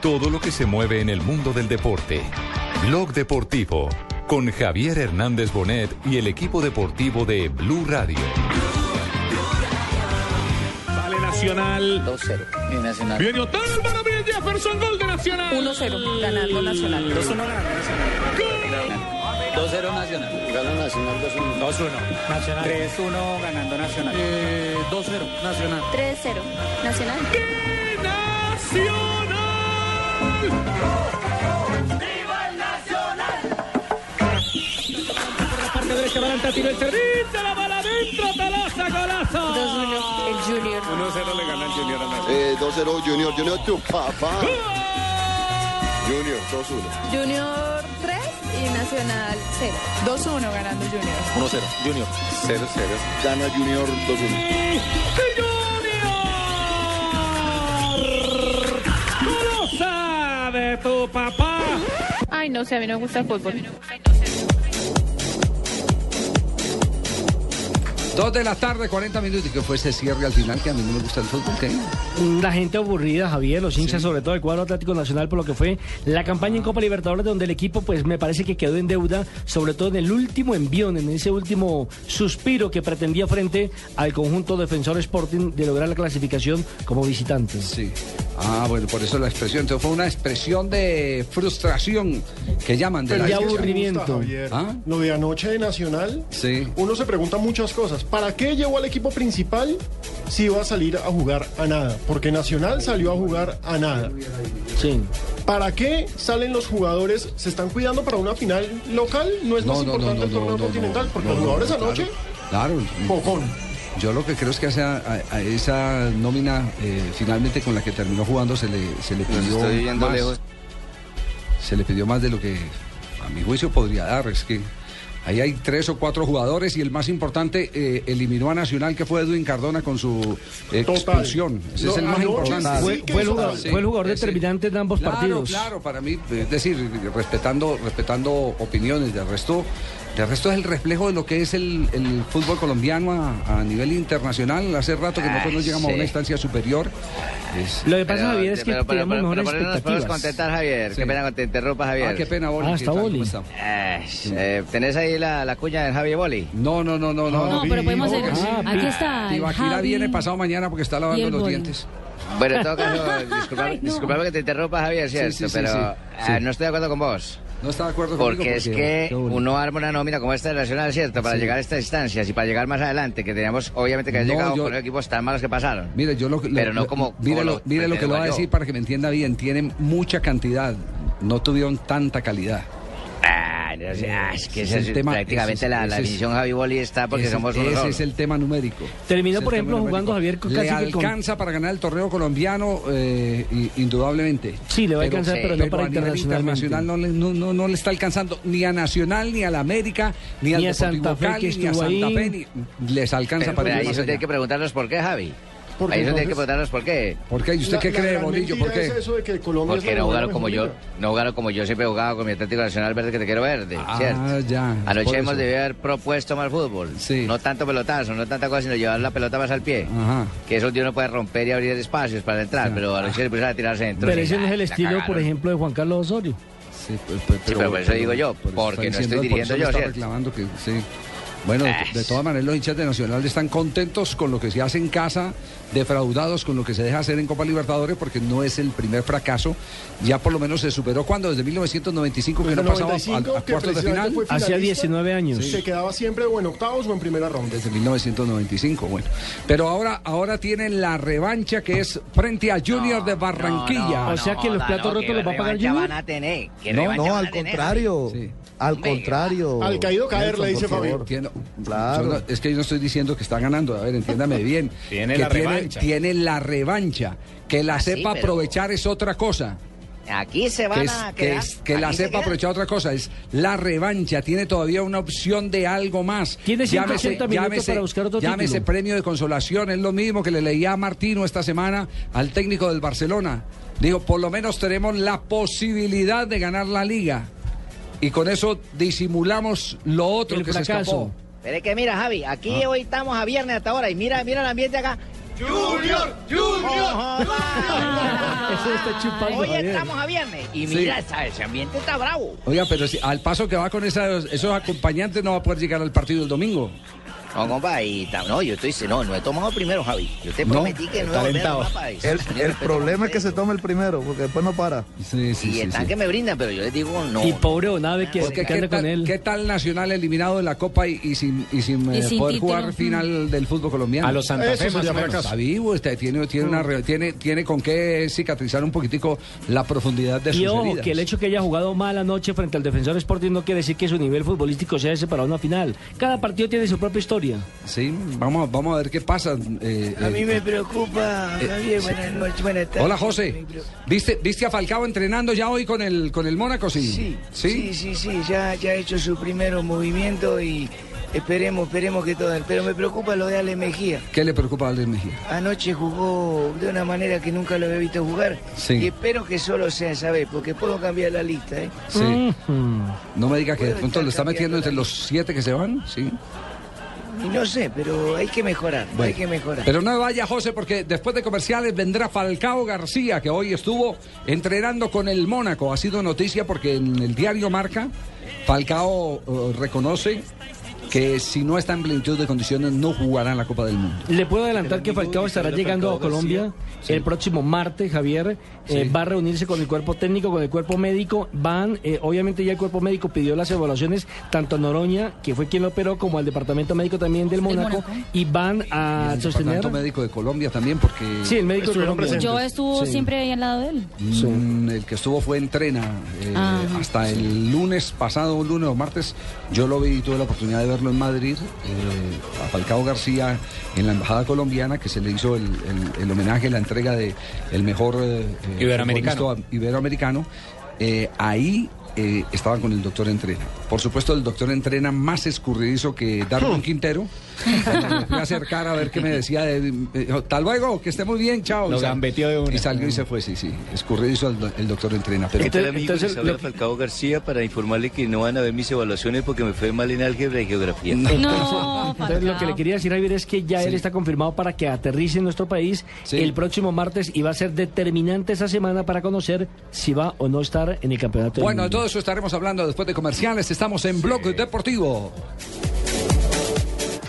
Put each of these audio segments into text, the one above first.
todo lo que se mueve en el mundo del deporte. Blog Deportivo con Javier Hernández Bonet y el equipo deportivo de Blue Radio. Vale Nacional. 2-0. Y Nacional. Viene Otávio, Álvaro Villa Jefferson, gol de Nacional. 1-0, ganando Nacional. 2-1 Nacional. Gana Nacional 2-1. 2-1. Nacional. 3-1 ganando Nacional. 2-0. Nacional. 3-0, Nacional. Parte derecha, Balanta, tiro el servicio, la bala adentro, Tolosa, golazo. 2-1, el Junior. 1-0 le gana el Junior a Nacional. Eh, 2-0 Junior. Junior, tu papá. Junior, 2-1. Junior 3 y Nacional 0. 2-1 ganando Junior. 1-0. Junior. 0-0. Gana Junior 2-1. Junior. Golosa de tu papá. Ay, no sé, a mí no me gusta el fútbol. Dos de la tarde, 40 minutos. ¿Y qué fue ese cierre al final? Que a mí no me gusta el fútbol. ¿qué? La gente aburrida, Javier, los hinchas, sobre todo el cuadro Atlético Nacional, por lo que fue la campaña en Copa Libertadores, donde el equipo, pues me parece que quedó en deuda, sobre todo en el último envión, en ese último suspiro que pretendía frente al conjunto defensor Sporting de lograr la clasificación como visitante. Sí. Ah, bueno, por eso la expresión. Entonces fue una expresión de frustración que llaman de De la aburrimiento. ¿Ah? Lo de anoche de Nacional, Sí. uno se pregunta muchas cosas. ¿Para qué llevó al equipo principal si iba a salir a jugar a nada? Porque Nacional salió a jugar a nada. Sí. ¿Para qué salen los jugadores? ¿Se están cuidando para una final local? ¿No es No, más no, no, importante no, el torneo continental? no, Porque no, los no, jugadores claro. anoche, Claro. pocón. Yo lo que creo es que a esa, a- a esa nómina, eh, finalmente con la que terminó jugando, se le, se le pidió estoy viendo más. lejos. Se le pidió más de lo que a mi juicio podría dar. Es que ahí hay tres o cuatro jugadores y el más importante eh, eliminó a Nacional, que fue Edwin Cardona con su expulsión. Ese No, es el más importante. sí Fue, el jugador, falta. fue el jugador ese. determinante de ambos claro, partidos. Claro, para mí, es decir, respetando, respetando opiniones, de resto, de resto es el reflejo de lo que es el, el fútbol colombiano a, a nivel internacional. Hace rato que nosotros no Ay, llegamos a sí. una instancia superior. Es- Lo que pasa, Javier, es que pero, pero, tenemos pero, mejores pero, pero no nos podemos expectativas. contentar, Javier. Sí. Qué pena que te interrumpa, Javier. Ah, qué pena, Boli. Ah, ¿qué está? Boli. Eh, eh, ¿Tenés ahí la, la cuña de Javier Boli? No, no, no, no, no. No, no. pero podemos hacer- Ah, Aquí está. Tibaquira Javi. viene pasado mañana porque está lavando los Boli. dientes. Bueno, en todo caso, disculpame, Ay, no. disculpame que te interrumpa, Javier, cierto, sí, sí, pero sí, sí. eh, no estoy de acuerdo con vos. No está de acuerdo conmigo Porque es que uno arma una nómina como esta de Nacional, ¿cierto? Para Sí. llegar a estas instancias y para llegar más adelante, que teníamos, obviamente, que No, llegado yo- con equipos tan malos que pasaron. Mire, yo lo, Pero lo- no como- mire lo, lo mire lo que le voy a decir para que me entienda bien. Tienen mucha cantidad, no tuvieron tanta calidad. Ah, ah, es que Ese es el tema, prácticamente es- la, la definición Javi Boli está porque ese, somos uno ese es el tema numérico. Terminó, por ejemplo, jugando. Javier Le casi con- alcanza para ganar el torneo colombiano, eh, indudablemente. Sí, le va a Pero- alcanzar, sí, pero no Pero para internacional no le, no, no- no le está alcanzando ni a Nacional, ni a la América, ni, al a Deportivo Santa Fe, Cali, que ni a Santa. Fe, ni- les alcanza Pero, para ahí eso tiene que preguntarnos por qué, Javi. Porque ahí eso tiene que preguntarnos por qué. ¿Por qué? ¿Y usted La- qué cree, Bolillo? ¿Por qué? es eso de que Colombia Porque no jugaron como yo, no jugaron como yo siempre he jugado con mi Atlético Nacional Verde que te quiero verde, Ah, ¿cierto? ya, Anoche hemos debido haber propuesto más fútbol. Sí. No tanto pelotazo, no tanta cosa, sino llevar la pelota más al pie. Ajá. Que eso uno puede romper y abrir espacios para entrar, Sí. pero anoche le pusieron a tirarse dentro. Pero ese no es el estilo, por ejemplo, de Juan Carlos Osorio. Sí, pues, pues, Sí, pero por eso digo yo, porque no estoy dirigiendo yo, ¿cierto? reclamando que sí. Bueno, de, de todas maneras los hinchas de Nacional están contentos con lo que se hace en casa, defraudados con lo que se deja hacer en Copa Libertadores, porque no es el primer fracaso. Ya por lo menos se superó cuando desde 1995 que no pasaba a, 95, a cuartos de final. Hacía finalista, 19 años. Se quedaba siempre o en octavos o en primera ronda. Desde 1995, bueno. Pero ahora, ahora tienen la revancha que es frente a Junior de Barranquilla. O sea que los platos rotos los va a pagar Junior. van a tener? ¿Qué No, no, al tener, contrario. Sí. Al contrario. Al caído caer, Nelson, le dice. Fabio. Tiene- no, es que yo no estoy diciendo que está ganando. A ver, entiéndame bien. Tiene que la tiene, revancha. tiene la revancha. Que la Ah, sí, sepa pero- aprovechar es otra cosa. Aquí se van Que, es- a que, quedar. es- que la se sepa aprovechar otra cosa. Es la revancha. Tiene todavía una opción de algo más. Tiene 180 minutos para buscar otro llámese título. premio de consolación. Es lo mismo que le leía a Martino esta semana al técnico del Barcelona. Digo, por lo menos tenemos la posibilidad de ganar la liga. Y con eso disimulamos lo otro El que se escapó. Pero es que mira, Javi, aquí Ah. hoy estamos a viernes hasta ahora y mira, mira el ambiente acá. Junior, Junior. Eso está chupando, Hoy Javier. estamos a viernes y Sí. mira, esa- ese ambiente está bravo. Oiga, pero si- al paso que va con esas- esos acompañantes no va a poder llegar al partido el domingo. No, compa, y no, yo estoy, no, no he tomado primero, Javi. Yo te No, prometí que no para eso. El, el problema es que se tome el primero, porque después no para. Sí, sí, Y sí, están sí. que me brindan, pero yo les digo no. Y pobre Onave que, que ¿qué anda con tal, él. qué tal Nacional eliminado de la Copa y, y sin, y sin, Y eh, sin poder título. jugar final del fútbol colombiano? A los Santa Eso Fe más o. Está vivo, está- tiene, tiene, una, re- tiene, tiene con qué cicatrizar un poquitico la profundidad de sus Y ojo, heridas. que el hecho que haya jugado mal anoche frente al defensor Sporting no quiere decir que su nivel futbolístico sea ese para una final. Cada partido tiene su propia historia. Sí, vamos, vamos a ver qué pasa. eh, A mí eh, me preocupa, eh, Javier, sí. buenas noches, buenas tardes. Hola José, ¿viste, ¿viste a Falcao entrenando ya hoy con el, con el Mónaco? Sí, Sí, sí, sí, sí, ya, ya ha hecho su primer movimiento y esperemos, esperemos que todo. Pero me preocupa lo de Ale Mejía. ¿Qué le preocupa a Alex Mejía? Anoche jugó de una manera que nunca lo había visto jugar. Sí. Y espero que solo sea esa vez, porque puedo cambiar la lista, ¿eh? Sí. No me diga que de pronto lo está metiendo entre los siete que se van, sí. Y no sé, pero hay que mejorar, hay que mejorar. Pero no vaya, José, porque después de comerciales vendrá Falcao García, que hoy estuvo entrenando con el Mónaco. Ha sido noticia porque en el diario Marca, Falcao eh, reconoce que si no está en plenitud de condiciones no jugará en la Copa del Mundo. Le puedo adelantar que Falcao estará llegando a Colombia el próximo martes, Javier. Eh, va a reunirse con el cuerpo técnico, con el cuerpo médico. Van, eh, obviamente ya el cuerpo médico pidió las evaluaciones tanto a Noroña, que fue quien lo operó, como al departamento médico también del Mónaco. Y van a el sostener... Departamento médico de Colombia también, porque Sí, el médico de Colombia. presentes. Yo estuvo Sí. siempre ahí al lado de él. Mm, el que estuvo fue entrena eh, Ajá. hasta el lunes pasado, un lunes o martes. Yo lo vi y tuve la oportunidad de verlo en Madrid. eh, a Falcao García en la embajada colombiana, que se le hizo el, el- el homenaje, la entrega de el mejor Iberoamericano. futbolista iberoamericano. Eh, ahí eh, estaban con el doctor Entrena. Por supuesto, el doctor Entrena más escurridizo que Darwin Quintero. Cuando me fui a acercar a ver qué me decía. De, Hasta luego, que esté muy bien, chao. Lo gambeteó de una. Y salió y se fue, sí, sí. Escurridizo el, el doctor Entrena. Pero ¿Qué tal, entonces, Les habla lo- Falcao García para informarle que no van a ver mis evaluaciones porque me fue mal en álgebra y geografía. No, Entonces, lo que le quería decir, Javier, es que ya él está confirmado para que aterrice en nuestro país Sí. el próximo martes y va a ser determinante esa semana para conocer si va o no estar en el campeonato. Bueno, de todo eso estaremos hablando después de comerciales. Estamos en Blog Deportivo.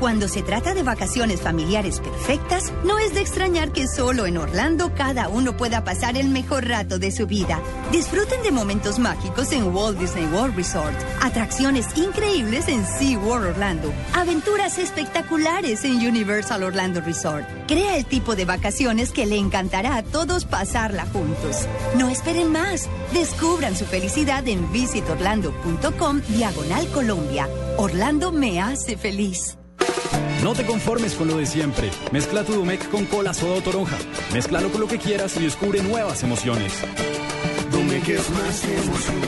Cuando se trata de vacaciones familiares perfectas, no es de extrañar que solo en Orlando cada uno pueda pasar el mejor rato de su vida. Disfruten de momentos mágicos en Walt Disney World Resort, atracciones increíbles en SeaWorld Orlando, aventuras espectaculares en Universal Orlando Resort. Crea el tipo de vacaciones que le encantará a todos pasarla juntos. No esperen más. Descubran su felicidad en visitorlando.com diagonal Colombia. Orlando me hace feliz. No te conformes con lo de siempre. Mezcla tu Domec con cola soda o toronja. Mézclalo con lo que quieras y descubre nuevas emociones. Domec es más emoción.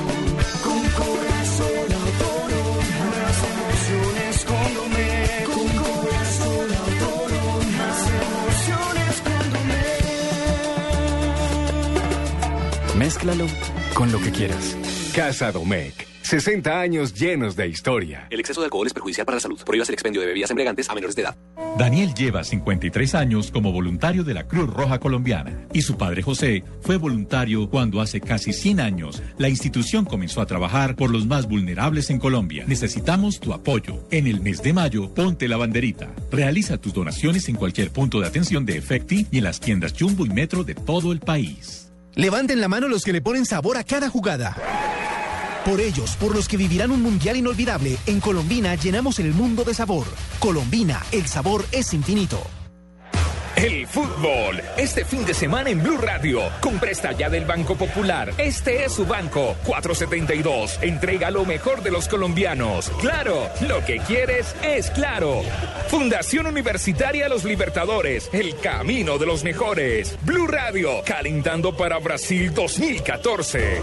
Con cola soda o toronja. Más emociones con Domec. Con cola soda o toronja. Más emociones con Domec. Mézclalo con lo que quieras. Casa Domecq. 60 años llenos de historia. El exceso de alcohol es perjudicial para la salud. Prohíbas el expendio de bebidas embriagantes a menores de edad. Daniel lleva 53 años como voluntario de la Cruz Roja Colombiana y su padre José fue voluntario cuando hace casi 100 años la institución comenzó a trabajar por los más vulnerables en Colombia. Necesitamos tu apoyo. En el mes de mayo, ponte la banderita. Realiza tus donaciones en cualquier punto de atención de Efecti y en las tiendas Jumbo y Metro de todo el país. Levanten la mano los que le ponen sabor a cada jugada. Por ellos, por los que vivirán un mundial inolvidable, en Colombina llenamos el mundo de sabor. Colombina, el sabor es infinito. El fútbol, este fin de semana en Blue Radio, con presta ya del Banco Popular. Este es su banco, 472. Entrega lo mejor de los colombianos. Claro, lo que quieres es claro. Fundación Universitaria Los Libertadores, el camino de los mejores. Blue Radio, calentando para Brasil 2014.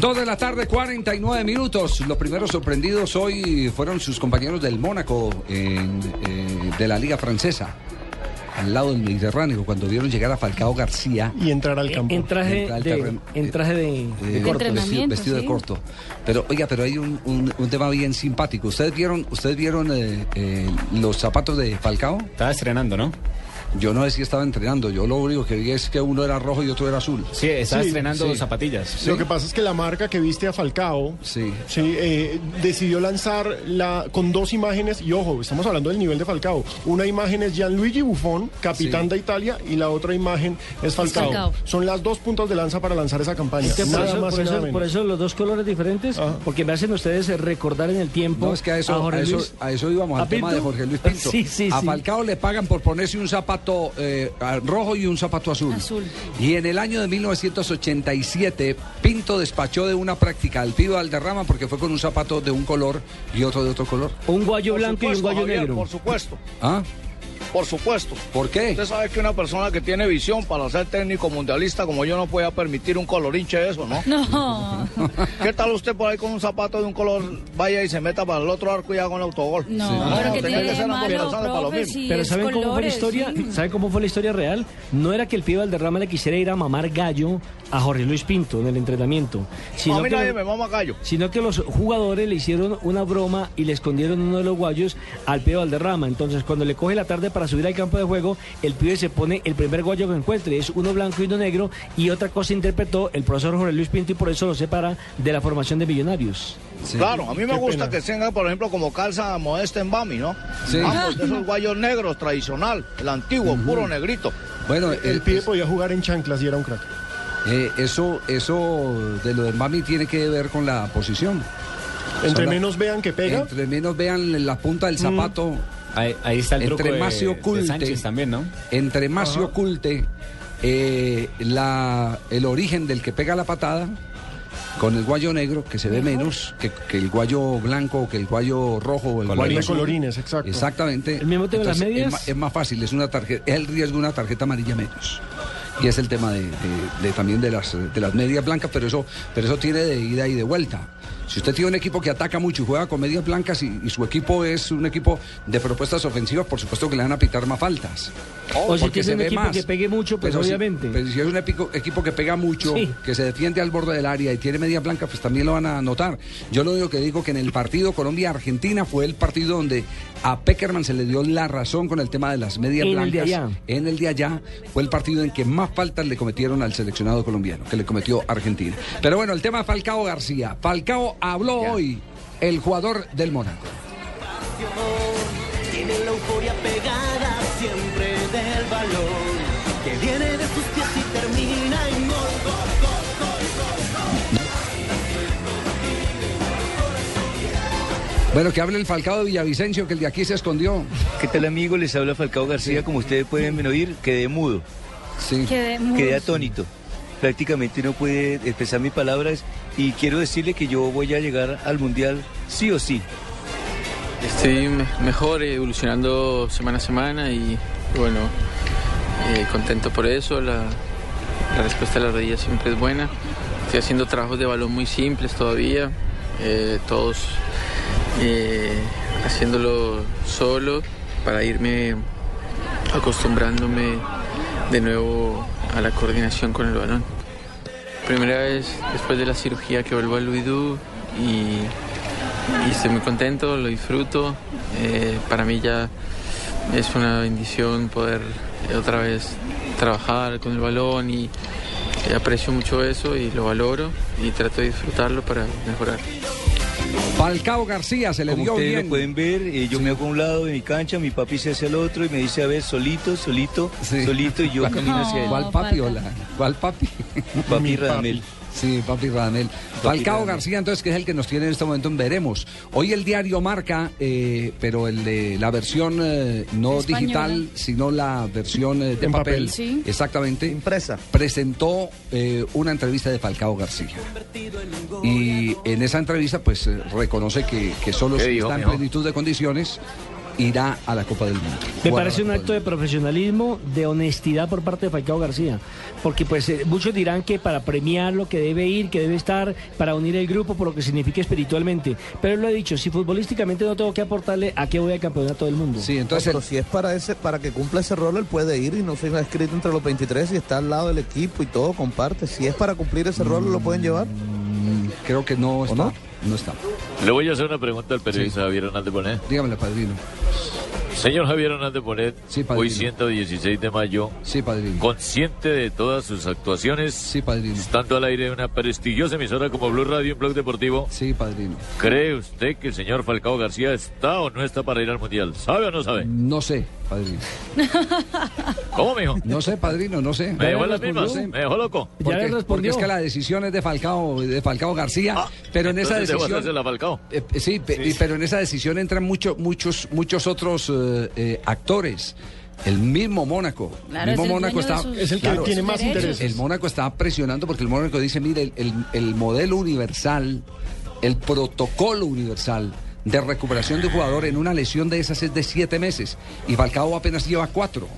Dos de la tarde, 49 minutos. Los primeros sorprendidos hoy fueron sus compañeros del Mónaco en, eh, de la Liga Francesa. Al lado del Mediterráneo, cuando vieron llegar a Falcao García. Y entrar al campo. En traje de, en traje de, Eh, de corto, corto. vestido, vestido de corto. Pero, oiga, pero hay un, un- un tema bien simpático. ¿Ustedes vieron, ustedes vieron eh, eh, los zapatos de Falcao? Estaba estrenando, ¿no? Yo no sé si estaba entrenando. Yo lo único que vi es que uno era rojo y otro era azul. Sí, estaba estrenando zapatillas. Lo que pasa es que la marca que viste a Falcao sí. eh, decidió lanzar la, con dos imágenes, y ojo, estamos hablando del nivel de Falcao. Una imagen es Gianluigi Buffon, capitán Sí. de Italia, y la otra imagen es Falcao. Falcao. Son las dos puntas de lanza para lanzar esa campaña. Es que por, Nada eso, más por nada eso- por eso los dos colores diferentes, porque me hacen ustedes recordar en el tiempo No, es que a eso, Jorge a eso, Luis- a eso íbamos, al ¿A tema Pinto? de Jorge Luis Pinto. Sí, sí, a sí. Falcao le pagan por ponerse un zapato eh, a- rojo y un zapato azul. Azul. Y en el año de 1987, Pinto despachó de una práctica al pibe Valderrama porque fue con un zapato de un color y otro de otro color. Un guayo Por blanco y un guayo Javier, negro. Por supuesto, ¿Ah? Por supuesto. ¿Por qué? Usted sabe que una persona que tiene visión para ser técnico mundialista como yo no puede permitir un colorinche de eso, ¿no? No. ¿Qué tal usted por ahí con un zapato de un color, vaya y se meta para el otro arco y haga un autogol? No, Sí. pero que tenía tiene que ser de malo, ambos pensando para lo profe, mismo. si Pero es ¿saben cómo fue la historia? sí. ¿Saben cómo fue la historia real? No era que el pibe Valderrama le quisiera ir a mamar gallo a Jorge Luis Pinto en el entrenamiento, sino, a mí que, nadie los, me mama gallo. sino que los jugadores le hicieron una broma y le escondieron uno de los guayos al pibe Valderrama. Entonces, cuando le coge la tarde para subir al campo de juego, el pibe se pone el primer guayo que encuentre, es uno blanco y uno negro, y otra cosa interpretó el profesor Jorge Luis Pinto y por eso lo separa de la formación de millonarios. Claro, a mí me Qué gusta pena. que tenga, por ejemplo, como calza modesta en Bami, ¿no? Sí. Ambos de esos guayos negros tradicional, el antiguo, puro negrito. Bueno, El pibe podía jugar en chanclas y era un crack. Eh, eso, eso de lo de Mami tiene que ver con la posición. Entre O sea, la- menos vean que pega. Entre menos vean la punta del zapato. Ahí, ahí está el truco entre de, más se de oculte, Sánchez también, ¿no? entre más se oculte eh, la, el origen del que pega la patada con el guayo negro, que se ve menos que, que el guayo blanco, que el guayo rojo o el Colorines. guayo De colorines, exacto. Exactamente. ¿El mismo tema de las medias? Es, es más fácil, es una tarjeta, es el riesgo de una tarjeta amarilla menos. Y es el tema de, de- de también de las, de las medias blancas, pero eso, pero eso tiene de ida y de vuelta. Si usted tiene un equipo que ataca mucho y juega con medias blancas y, y su equipo es un equipo de propuestas ofensivas, por supuesto que le van a pitar más faltas. O si Porque tiene se un ve equipo más. que pegue mucho, pues Pero si- obviamente. pero si es un epico- equipo que pega mucho, Sí. que se defiende al borde del área y tiene media blanca, pues también lo van a notar. Yo lo único que digo que en el partido Colombia-Argentina fue el partido donde a Peckerman se le dio la razón con el tema de las medias En el blancas. de allá. En el de allá fue el partido en que más faltas le cometieron al seleccionado colombiano, que le cometió Argentina. Pero bueno, el tema Falcao García. Falcao habló hoy, el jugador del Mónaco. Tiene la euforia pegada siempre del balón. Que viene de sus pies y termina en gol, gol, gol, gol, gol, gol. Bueno, que hable el Falcao de Villavicencio, que el de aquí se escondió. ¿Qué tal amigo? Les habla Falcao García. Como ustedes pueden oír, quedé mudo. Sí. Quedé atónito. Prácticamente no pude expresar mis palabras y quiero decirle que yo voy a llegar al Mundial sí o sí. Estoy me- mejor, eh, evolucionando semana a semana y bueno, eh, contento por eso. La, la respuesta de la rodilla siempre es buena. Estoy haciendo trabajos de balón muy simples todavía, eh, todos eh, haciéndolo solo para irme acostumbrándome de nuevo a la coordinación con el balón. Primera vez después de la cirugía que vuelvo al Luidú y, estoy muy contento, lo disfruto. Eh, para mí ya es una bendición poder eh, otra vez trabajar con el balón y aprecio mucho eso y lo valoro y trato de disfrutarlo para mejorar. Falcao García se le Como dio ustedes bien. lo pueden ver, eh, yo me hago a un lado de mi cancha, mi papi se hace al otro y me dice, a ver, solito, solito, solito, y yo camino hacia él. ¿Cuál papi o la- ¿Cuál papi? Papi Radamel. Sí, papi Radamel. Falcao García, entonces, que es el que nos tiene en este momento en Veremos. Hoy el diario marca, eh, pero el de la versión eh, no Española. digital, sino la versión eh, de En papel. papel. Sí. Exactamente. Impresa. Presentó eh, una entrevista de Falcao García. Y en esa entrevista, pues, reconoce que, que solo ¿Qué si dijo, está en plenitud de condiciones irá a la Copa del Mundo. Me parece un acto de profesionalismo, de honestidad por parte de Falcao García. Porque pues eh, muchos dirán que para premiarlo, que debe ir, que debe estar, para unir el grupo por lo que significa espiritualmente. Pero él lo ha dicho, si futbolísticamente no tengo que aportarle, ¿a qué voy al campeonato del mundo? Sí, No, pero si es para ese para que cumpla ese rol, él puede ir y no se ha escrito entre los 23 y está al lado del equipo y todo, comparte. Si es para cumplir ese rol, ¿lo pueden llevar? Mm, Creo que no está. no? No está. Le voy a hacer una pregunta al periodista Javier Hernández Bonet. Dígame, padrino. Señor Javier Hernández Bonet, padrino. hoy 116 de mayo, Sí, padrino. consciente de todas sus actuaciones, estando al aire de una prestigiosa emisora como Blue Radio, un blog deportivo, Sí, padrino. ¿cree usted que el señor Falcao García está o no está para ir al Mundial? ¿Sabe o no sabe? No sé, padrino. ¿Cómo, mijo? No sé, padrino, no sé. Me dejó las mismas, me dejó loco. Porque, porque es que la decisión es de Falcao, de Falcao García, pero en esa Ah, decisión... Falcao. Eh, eh, sí, pero en esa decisión entran muchos muchos muchos otros eh, eh, actores. El mismo Mónaco. Claro, el mismo es el Mónaco está. sus- Es el que tiene más intereses. El Mónaco está presionando porque el Mónaco dice: mire, el, el- el modelo universal, el protocolo universal de recuperación de un jugador en una lesión de esas es de siete meses. Y Falcao apenas lleva cuatro.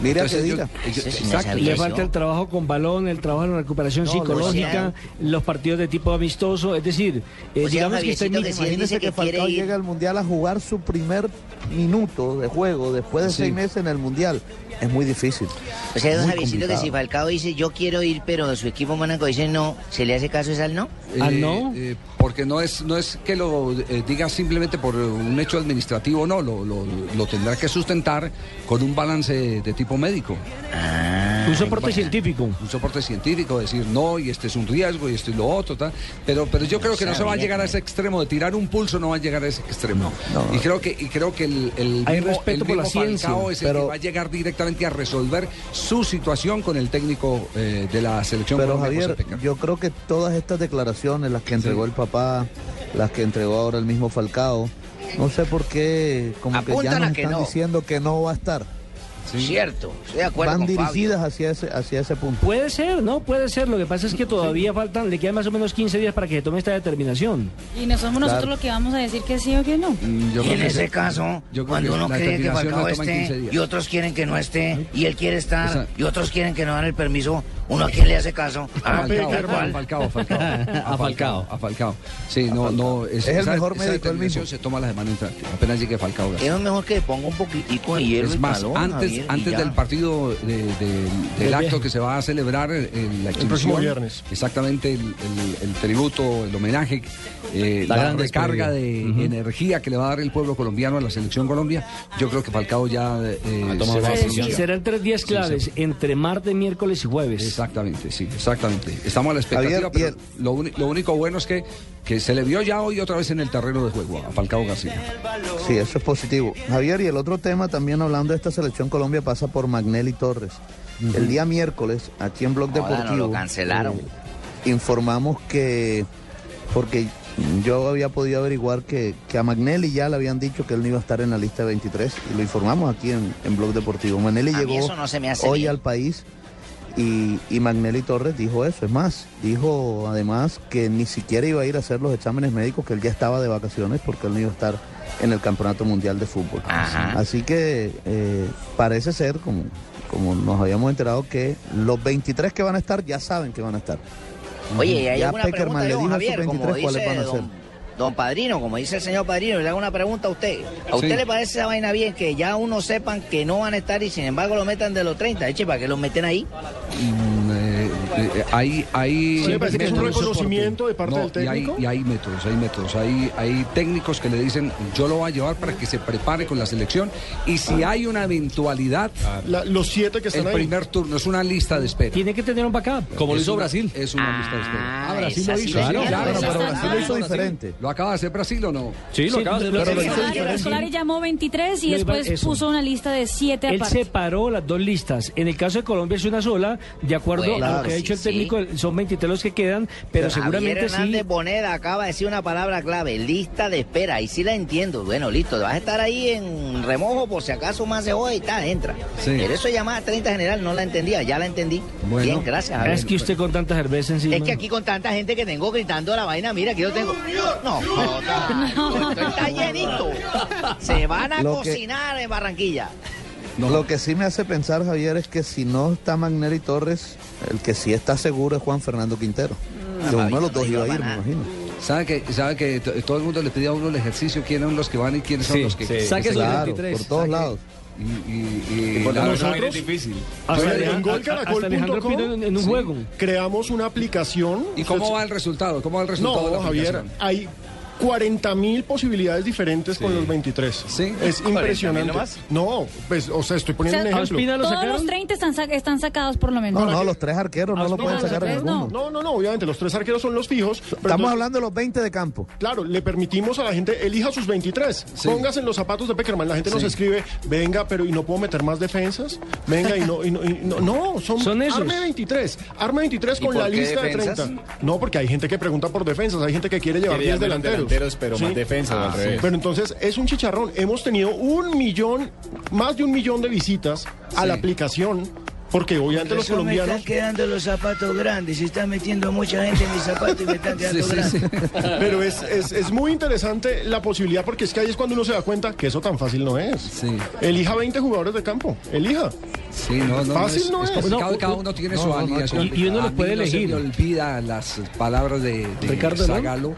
Mira Entonces, que diga. sí exacto. sabía Le falta el trabajo con balón, el trabajo en la recuperación No, psicológica, lo los partidos de tipo amistoso, es decir, eh, digamos que está en Imagínese que, Falcao llega al Mundial a jugar su primer minuto de juego después de Sí. seis meses en el Mundial. Es muy difícil. O sea, don Javiercito, que si Falcao dice yo quiero ir, pero su equipo Mónaco dice no, ¿se le hace caso es al no? Eh, eh, porque no es no es que lo eh, diga simplemente por un hecho administrativo, no, lo, lo, lo tendrá que sustentar con un balance de tipo médico. un soporte científico. Un soporte científico, decir no, y este es un riesgo, y esto y lo otro, tal. Pero, pero yo creo que no se va a llegar a ese extremo de tirar un pulso, no va a llegar a ese extremo. Y creo que, y creo que el, el Hay mismo, respeto el por la ciencia, Falcao es el pero- que va a llegar directamente a resolver su situación con el técnico eh, de la selección Pero Javier, yo creo que todas estas declaraciones, las que entregó el papá, las que entregó ahora el mismo Falcao, no sé por qué, como que ya nos que están no. diciendo que no va a estar. Cierto, estoy de acuerdo Van con Fabio. dirigidas hacia ese, hacia ese punto. Puede ser, ¿no? Puede ser. Lo que pasa es que todavía faltan, le quedan más o menos 15 días para que se tome esta determinación. Y no somos nosotros Claro. los que vamos a decir que sí o que no. Y en ese caso, yo cuando uno cree que Falcao la toma en 15 esté y otros quieren que no esté y él quiere estar Esa- y otros quieren que no dan el permiso, ¿uno a quién le hace caso? A Falcao, a Falcao, a Falcao. A Falcao. A Falcao. Sí, no, no. Es el mejor médico, el determinación se toma la semana entrante. Apenas llegue Falcao. Es mejor que le ponga un poquitico de hielo Es más, balón, antes, del partido de- de- del Del acto que se va a celebrar en la exhibición, próximo viernes. exactamente el, el- el tributo, el homenaje, eh, La la, gran recarga de energía que le va a dar el pueblo colombiano a la selección Colombia, yo creo que Falcao ya eh, se va a Sí, Serán tres días claves, entre martes, miércoles y jueves. Exactamente, sí, exactamente. Estamos a la expectativa, Javier, pero lo, único bueno es que, que se le vio ya hoy otra vez en el terreno de juego a Falcao García. Sí, eso es positivo. Javier, y el otro tema también hablando de esta selección Colombia pasa por Magnelli Torres. El día miércoles, aquí en Blog no Deportivo, lo cancelaron. eh, informamos que, porque yo había podido averiguar que, que a Magnelli ya le habían dicho que él no iba a estar en la lista de 23 y lo informamos aquí en, en Blog Deportivo. Magnelli A llegó no se me hace hoy bien. al país y, y Magnelli Torres dijo eso. Es más, dijo además que ni siquiera iba a ir a hacer los exámenes médicos, que él ya estaba de vacaciones porque él no iba a estar en el Campeonato Mundial de Fútbol. Así que eh, parece ser, como, como nos habíamos enterado, que los 23 que van a estar ya saben que van a estar. Oye, ¿hay ya alguna Peckerman pregunta don dijo a Javier? sus Como 23 cuáles dice van a ser. don, don Padrino, como dice el señor Padrino, le hago una pregunta a usted. ¿A usted Sí. le parece esa vaina bien que ya uno sepan que no van a estar y sin embargo lo metan de los 30? Eche, ¿para qué los meten ahí? Mm, eh, eh, hay, hay Sí, me parece que es un métodos. reconocimiento de parte No, del y hay- técnico. Y hay, métodos, hay métodos. Hay, hay técnicos que le dicen, yo lo voy a llevar para que se prepare con la selección. Y si hay una eventualidad, La- los siete que están el ahí. primer turno es una lista de espera. Tiene que tener un backup. Como lo hizo una- Brasil. Es una lista de espera. Ah, Brasil lo sí hizo. la Claro, hicieron, claro, esa pero Brasil lo hizo diferente. ¿Lo acaba de hacer Brasil o no? Sí, lo acaba de hacer Brasil. Solari, llamó 23 y después puso una lista de 7 Él separó las dos listas. En el caso de Colombia es una sola, de acuerdo Bueno, a lo que ha sí, dicho el sí. técnico, son 23 los que quedan, pero seguramente Javier sí. Hernández Boneda acaba de decir una palabra clave, lista de espera, y sí la entiendo. Bueno, listo, vas a estar ahí en remojo por si acaso más se jode y tal, entra. Sí. Pero eso llamada 30 general no la entendía, ya la entendí. Bien, gracias. Javier. Es que usted con tanta cerveza encima. Es que aquí con tanta gente que tengo gritando la vaina, mira que yo tengo. No, joda, esto está llenito. Se van a Lo que- cocinar en Barranquilla. Lo que sí me hace pensar, Javier, es que si no está Magnelli Torres, el que sí está seguro es Juan Fernando Quintero. Que uno de los dos iba a ir, me imagino. ¿Sabe que, sabe que to- todo el mundo le pide a uno el ejercicio quiénes son los que van y quiénes son los que sí. Saque Claro, 23. por todos lados. Y, y, y nosotros- es difícil. Hasta Pero- en golcaracol.com, sí, Creamos una aplicación. ¿Y cómo va el resultado? ¿Cómo va el resultado de No, la Javier, aplicación? hay 40 mil posibilidades diferentes con los 23. Sí. Es 40.000 impresionante. nomás. No, pues, o sea, estoy O poniendo sea, un ejemplo. todos los 30 están, sa- están sacados por lo menos. No, no, los tres arqueros no lo pueden sacar en ninguno. No, no, no, obviamente los tres arqueros son los fijos. pero Estamos entonces- hablando de los 20 de campo. Claro, le permitimos a la gente, elija sus 23. Póngase en los zapatos de Peckerman. La gente nos escribe, venga, pero ¿y no puedo meter más defensas? Venga, y no, y no, y no, no, son, Son esos. Arme 23. Arme 23 ¿Y con la lista defensas? de 30. No, porque hay gente que pregunta por defensas, hay gente que quiere llevar Quiere 10 llevar menos delanteros. Delanteros, pero más defensas, Ah, al sí. revés. Pero entonces es un chicharrón. Hemos tenido un millón, más de un millón de visitas a la aplicación, porque obviamente los Eso me colombianos... están quedando los zapatos grandes. Se están metiendo mucha gente en mis zapatos y me están quedando Sí, sí, grandes. sí. Pero es, es, es muy interesante la posibilidad porque es que ahí es cuando uno se da cuenta que eso tan fácil no es. Elija 20 jugadores de campo. Elija. Sí, no, no, Fácil es, no es complicado No, cada uno tiene no, su no, no, alineación. y- y uno A los mí puede no se elegir. me olvida las palabras de, de Ricardo, ¿no?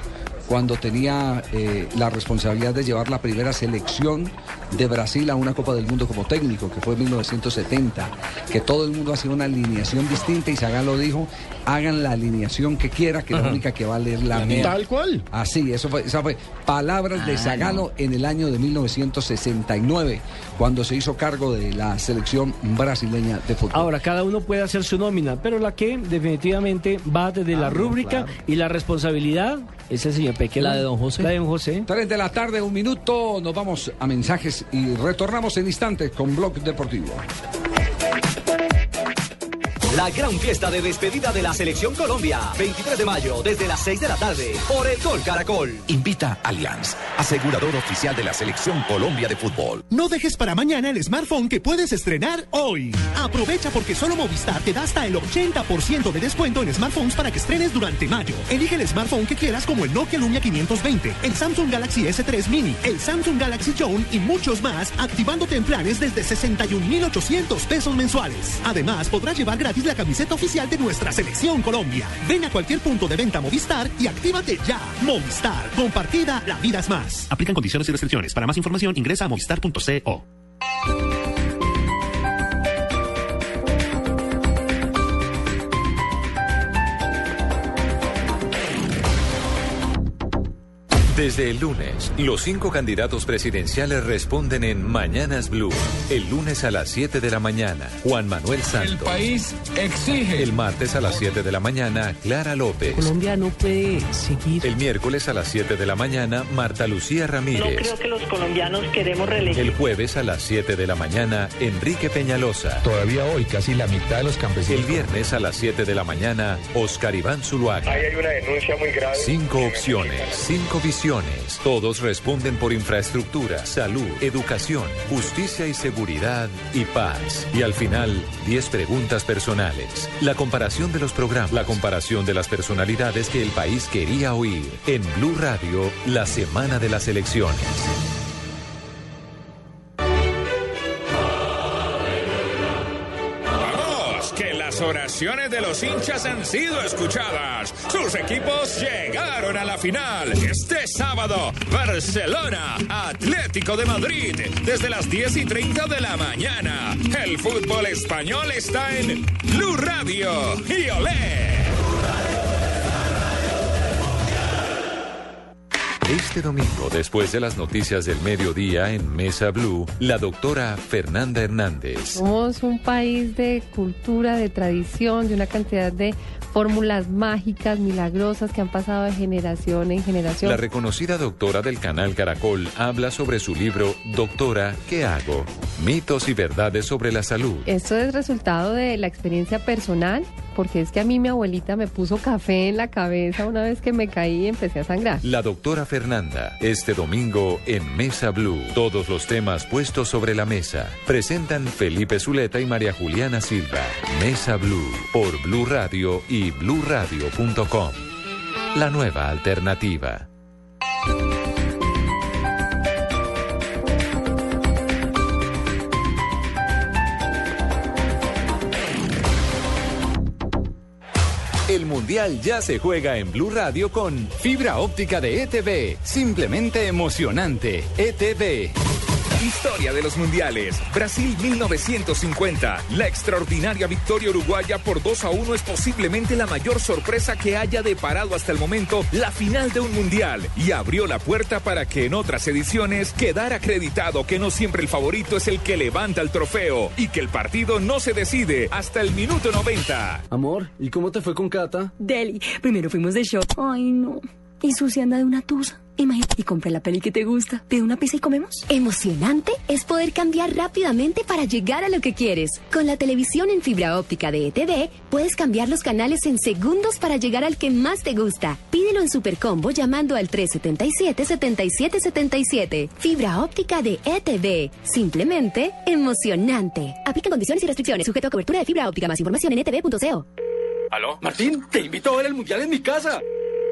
Cuando tenía eh, la responsabilidad de llevar la primera selección de Brasil a una Copa del Mundo como técnico, que fue en 1970, que todo el mundo hacía una alineación distinta y Zagallo dijo, hagan la alineación que quiera, que la Ajá. única que vale es la, La mía. Tal cual. Así, eso fue, esa fue palabras de Ah, Zagallo en el año de 1969, cuando se hizo cargo de la selección brasileña de fútbol. Ahora, cada uno puede hacer su nómina, pero la que definitivamente va desde la rúbrica y la responsabilidad es el señor Peque. La de don José. La de don José. 3 de la tarde, un minuto, nos vamos a mensajes y retornamos en instantes con Blog Deportivo. La gran fiesta de despedida de la Selección Colombia. 23 de mayo, desde las 6 de la tarde, por el Gol Caracol. Invita Allianz, asegurador oficial de la Selección Colombia de Fútbol. No dejes para mañana el smartphone que puedes estrenar hoy. Aprovecha porque solo Movistar te da hasta el 80% de descuento en smartphones para que estrenes durante mayo. Elige el smartphone que quieras como el Nokia Lumia 520, el Samsung Galaxy S3 Mini, el Samsung Galaxy Zone y muchos más, activándote en planes desde 61,800 pesos mensuales. Además, podrás llevar gratis la camiseta oficial de nuestra selección Colombia. Ven a cualquier punto de venta Movistar y actívate ya. Movistar, compartida, la vida es más. Aplican condiciones y restricciones. Para más información ingresa a movistar.co. Desde el lunes, los cinco candidatos presidenciales responden en Mañanas Blue. El lunes a las 7 de la mañana, Juan Manuel Santos. El país exige. El martes a las 7 de la mañana, Clara López. Colombia no puede seguir. El miércoles a las 7 de la mañana, Marta Lucía No Ramírez. creo que los colombianos queremos reelegir. El jueves a las 7 de la mañana, Enrique Peñalosa. Todavía hoy casi la mitad de los campesinos. El viernes a las 7 de la mañana, Oscar Iván Zuluaga. Ahí hay una denuncia muy grave. Cinco opciones, cinco visiones. Todos responden por infraestructura, salud, educación, justicia y seguridad y paz. Y al final, 10 preguntas personales. La comparación de los programas, la comparación de las personalidades que el país quería oír. En Blue Radio, la semana de las elecciones. Oraciones de los hinchas han sido escuchadas. Sus equipos llegaron a la final. Este sábado, Barcelona, Atlético de Madrid, desde las 10 y 30 de la mañana. El fútbol español está en Blue Radio y Olé. Este domingo, después de las noticias del mediodía en Mesa Blue, la doctora Fernanda Hernández. Somos un país de cultura, de tradición, de una cantidad de fórmulas mágicas, milagrosas que han pasado de generación en generación. La reconocida doctora del canal Caracol habla sobre su libro Doctora, ¿qué hago? Mitos y verdades sobre la salud. Esto es resultado de la experiencia personal, porque es que a mí mi abuelita me puso café en la cabeza una vez que me caí y empecé a sangrar. La doctora Fernanda, este domingo en Mesa Blue. Todos los temas puestos sobre la mesa. Presentan Felipe Zuleta y María Juliana Silva. Mesa Blue por Blue Radio y bluradio.com. La nueva alternativa. El Mundial ya se juega en Blue Radio con fibra óptica de ETV. Simplemente emocionante. ETV. Historia de los mundiales. Brasil 1950. La extraordinaria victoria uruguaya por 2 a 1 es posiblemente la mayor sorpresa que haya deparado hasta el momento la final de un mundial y abrió la puerta para que en otras ediciones quedara acreditado que no siempre el favorito es el que levanta el trofeo y que el partido no se decide hasta el minuto 90. Amor, ¿y cómo te fue con Cata? Deli, primero fuimos de shop. Ay, no. Y Susi anda de una tusa. Imagínate, y compré la peli que te gusta. ¿Pide una pizza y comemos? Emocionante es poder cambiar rápidamente para llegar a lo que quieres. Con la televisión en fibra óptica de ETV, puedes cambiar los canales en segundos para llegar al que más te gusta. Pídelo en Supercombo llamando al 377-7777. Fibra óptica de ETV. Simplemente emocionante. Aplica condiciones y restricciones. Sujeto a cobertura de fibra óptica. Más información en etv.co. ¿Aló? Martín, te invito a ver el mundial en mi casa.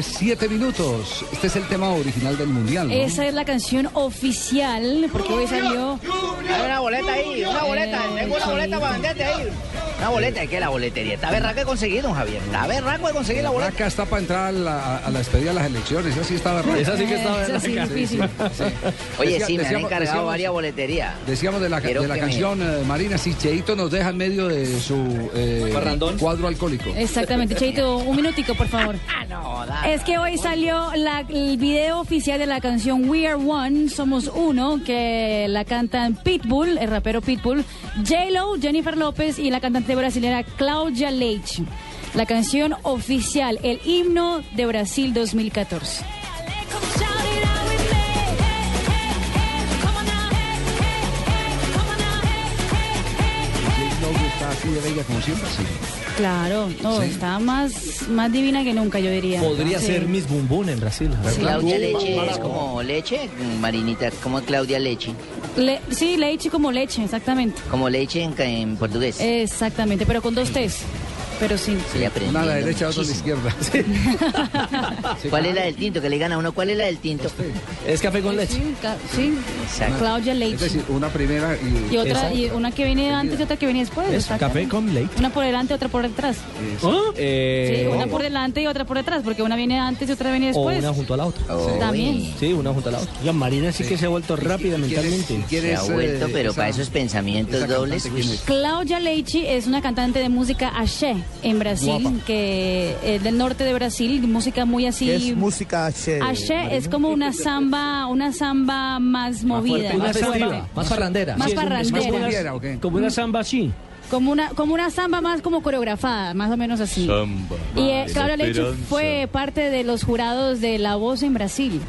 Tarde, 7 minutos. Este es el tema original del Mundial. ¿no? Esa es la canción oficial, porque hoy salió... Hay una boleta ahí, una boleta. Tengo una boleta para venderte ahí. Una boleta, ¿de qué? La boletería. Está berraca he conseguido, don Javier. Está berraco de conseguir la boleta. Acá está para entrar a la, a la despedida de las elecciones. Esa sí está berraca. Esa sí que está Esa sí, berraca. difícil. Oye, Decía- sí, me han decíamos- encargado decíamos- varias boleterías. Decíamos de la, de la que me- canción eh, Marina, si Cheito nos deja en medio de su eh, cuadro alcohólico. Exactamente, Cheito, un minutico, por favor. Es que hoy salió la- el video oficial de la canción We Are One, Somos Uno, que la cantan Pitbull, el rapero Pitbull, J-Lo, Jennifer López y la cantante brasileña Claudia Leite. La canción oficial, el himno de Brasil 2014. está así de bella como siempre, sí. Claro, no, está más, más divina que nunca, yo diría. Podría Sí. ser Miss Boom Boom en Brasil. Claudia Leche es como leche, Marinita, como Claudia Leche. Le- sí, leche como leche, exactamente. Como leche en, ca- en portugués. Exactamente, pero con dos T's. Pero sí. Aprendiendo Una a la derecha, otra a la izquierda. ¿Cuál es la del tinto? Que le gana a uno. ¿Cuál es la del tinto? Es café con leche. Sí, sí. Exacto. Claudia Es Leite. decir, una primera y, Y otra, Exacto. y una que viene antes y otra que viene después. Es café con leche. Una por delante, otra por detrás. Eh, Sí, una por delante y otra por detrás, porque una viene antes y otra viene o después. una junto a la otra. También. Sí, una junto a la otra. Ya Marina sí que se ha vuelto rápida mentalmente. Se ha vuelto, pero para esos pensamientos dobles. Claudia Leichi es una cantante de música axé en Brasil, que es del norte de Brasil, música muy así. ¿Qué es música H? Axé es como una samba, una samba más movida, fuerte, más festiva, más parrandera. Más Sí, parrandera. como una- samba así. Como una, como una samba más como coreografada, más o menos así. Y eh, Claudia Leichi fue parte de los jurados de La Voz en Brasil.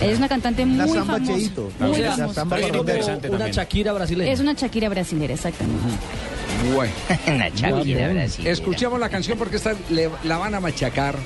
es una cantante muy La samba famosa. Cheito. Muy O sea, famosa. samba Es una Shakira brasileña. Es una Shakira brasilera, exactamente. Una Shakira Bueno. Escuchemos la canción porque esta le- la van a machacar.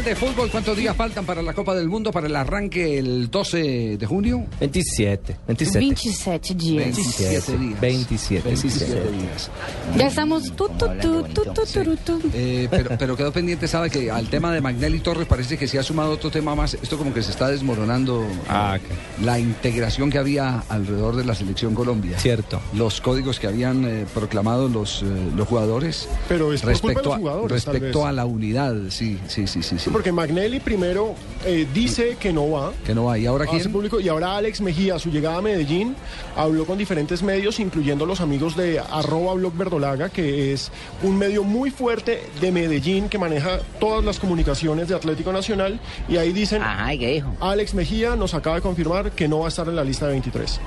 Mundial de Fútbol, ¿cuántos días faltan para la Copa del Mundo, para el arranque el 12 de junio? 27. 27. 27 días. 27 días. 27. 27 días. Ya estamos tu, tu, tu, tu, tu, tu, tu. Eh, pero, pero quedó pendiente, sabe que al tema de Magnelli Torres parece que se ha sumado otro tema más. Esto como que se está desmoronando Ah, la integración que había alrededor de la selección Colombia. Cierto. Los códigos que habían eh, proclamado los, eh, los jugadores. Pero es por culpa de respecto, los a, jugadores, tal respecto vez. a la unidad. Sí, sí, sí, sí. sí. Porque Magnelli primero eh, dice que no va. Que no va. ¿Y ahora quién? público y ahora Alex Mejía, a su llegada a Medellín, habló con diferentes medios, incluyendo los amigos de arroba blog verdolaga, que es un medio muy fuerte de Medellín que maneja todas las comunicaciones de Atlético Nacional. Y ahí dicen, Ajá, ¿y qué dijo? Alex Mejía nos acaba de confirmar que no va a estar en la lista de 23.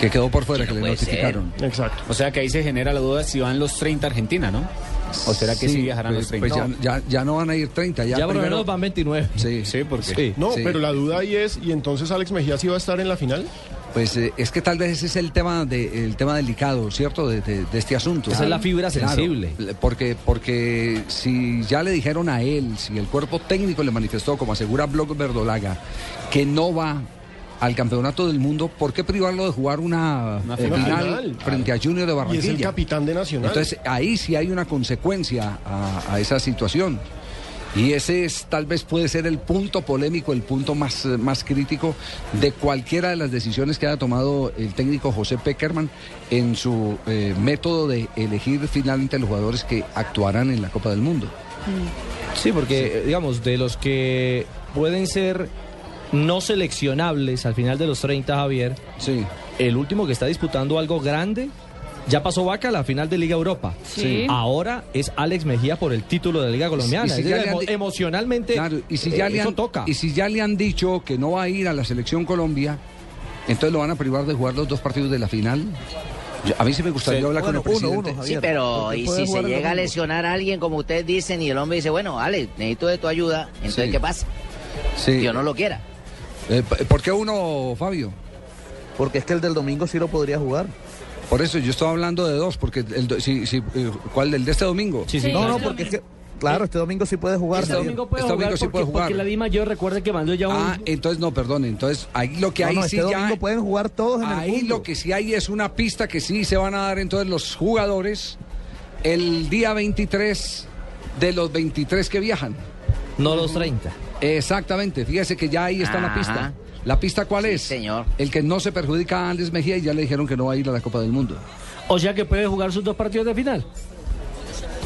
Que quedó por fuera, Que le ser. notificaron. Exacto. O sea que ahí se genera la duda si van los 30 a Argentina, ¿no? ¿O será que sí, viajarán pues, los 30? Pues ya, ya, ya no van a ir 30. Ya, Ya por lo menos van 29. Sí, Sí, porque Sí. No, Sí. pero la duda ahí es, ¿y entonces Alex Mejía sí va a estar en la final? Pues eh, es que tal vez ese es el tema de, el tema delicado, ¿cierto? De, de- de este asunto. Esa es la fibra sensible. Porque, porque si ya le dijeron a él, si el cuerpo técnico le manifestó, como asegura Blog Verdolaga, que no va al campeonato del mundo, ¿por qué privarlo de jugar una, Una eh, final. frente a Junior de Y es Barranquilla? el capitán de Nacional. Entonces ahí sí hay una consecuencia a, a esa situación. Y ese es tal vez puede ser el punto polémico, el punto más, más crítico de cualquiera de las decisiones que haya tomado el técnico José Peckerman en su eh, método de elegir finalmente los jugadores que actuarán en la Copa del Mundo. Sí, porque, digamos, de los que pueden ser no seleccionables al final de los 30, Javier, Sí. el último que está disputando algo grande. Ya pasó Vaca a la final de Liga Europa. Sí. Ahora es Alex Mejía por el título de Liga Colombiana. Y si decir, emo- emocionalmente, Claro, y si ya eh, le eso han, toca. y si ya le han dicho que no va a ir a la selección Colombia, entonces lo van a privar de jugar los dos partidos de la final. Yo- a mí sí me gustaría Sí. hablar Bueno, con el uno, presidente. uno, Sí, Javier, pero y si se llega a lesionar a alguien, como ustedes dicen, y el hombre dice, bueno, Alex, necesito de tu ayuda, entonces, Sí. ¿qué pasa? Sí. Yo no lo quiera. Eh, ¿Por qué uno, Fabio? Porque es que el del domingo sí lo podría jugar. Por eso yo estaba hablando de dos, porque el, do- si, si, eh, ¿cuál del de este domingo? Sí, sí. Sí. No, no, este porque es que, claro, este domingo sí puede jugar. Este domingo puede Este jugar domingo sí porque, puede jugar. porque la Di Mayor recuerde que mandó ya un... Ah, entonces no, perdón, entonces ahí lo que No, hay no, sí este ya domingo pueden jugar todos en el ahí mundo. lo que sí hay es una pista que sí se van a dar entonces los jugadores el día 23 de los 23 que viajan. no los 30. Exactamente, fíjese que ya ahí está la pista. ¿La pista cuál Sí, es? señor. El que no se perjudica a Andrés Mejía y ya le dijeron que no va a ir a la Copa del Mundo. O sea que puede jugar sus dos partidos de final.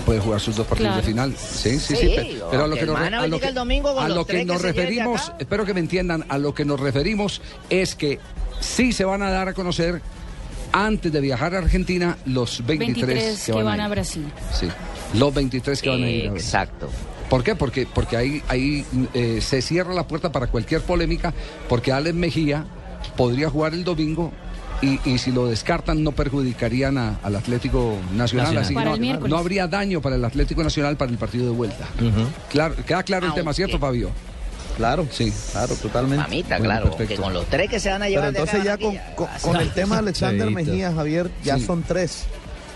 Puede jugar sus dos partidos Claro. de final. Sí, sí, sí. Sí, pero, pero a lo que nos, a lo que- a lo nos que referimos, espero que me entiendan, a lo que nos referimos es que sí se van a dar a conocer antes de viajar a Argentina los 23, 23 que van a ir. Brasil. Sí, los 23 que van a ir. a ver. Exacto. ¿Por qué? Porque, porque ahí, ahí eh, se cierra la puerta para cualquier polémica, porque Alex Mejía podría jugar el domingo y, y si lo descartan no perjudicarían a- al Atlético Nacional, Nacional. así no, no habría daño para el Atlético Nacional para el partido de vuelta. Claro, queda claro el tema, ¿cierto, Fabio? Claro, sí, claro, totalmente. Mamita, Bueno, claro, perfecto. que con los tres que se van a Pero llevar de acá entonces ya con, con- el tema de Alexander. Mejía, Javier, ya Sí. son tres.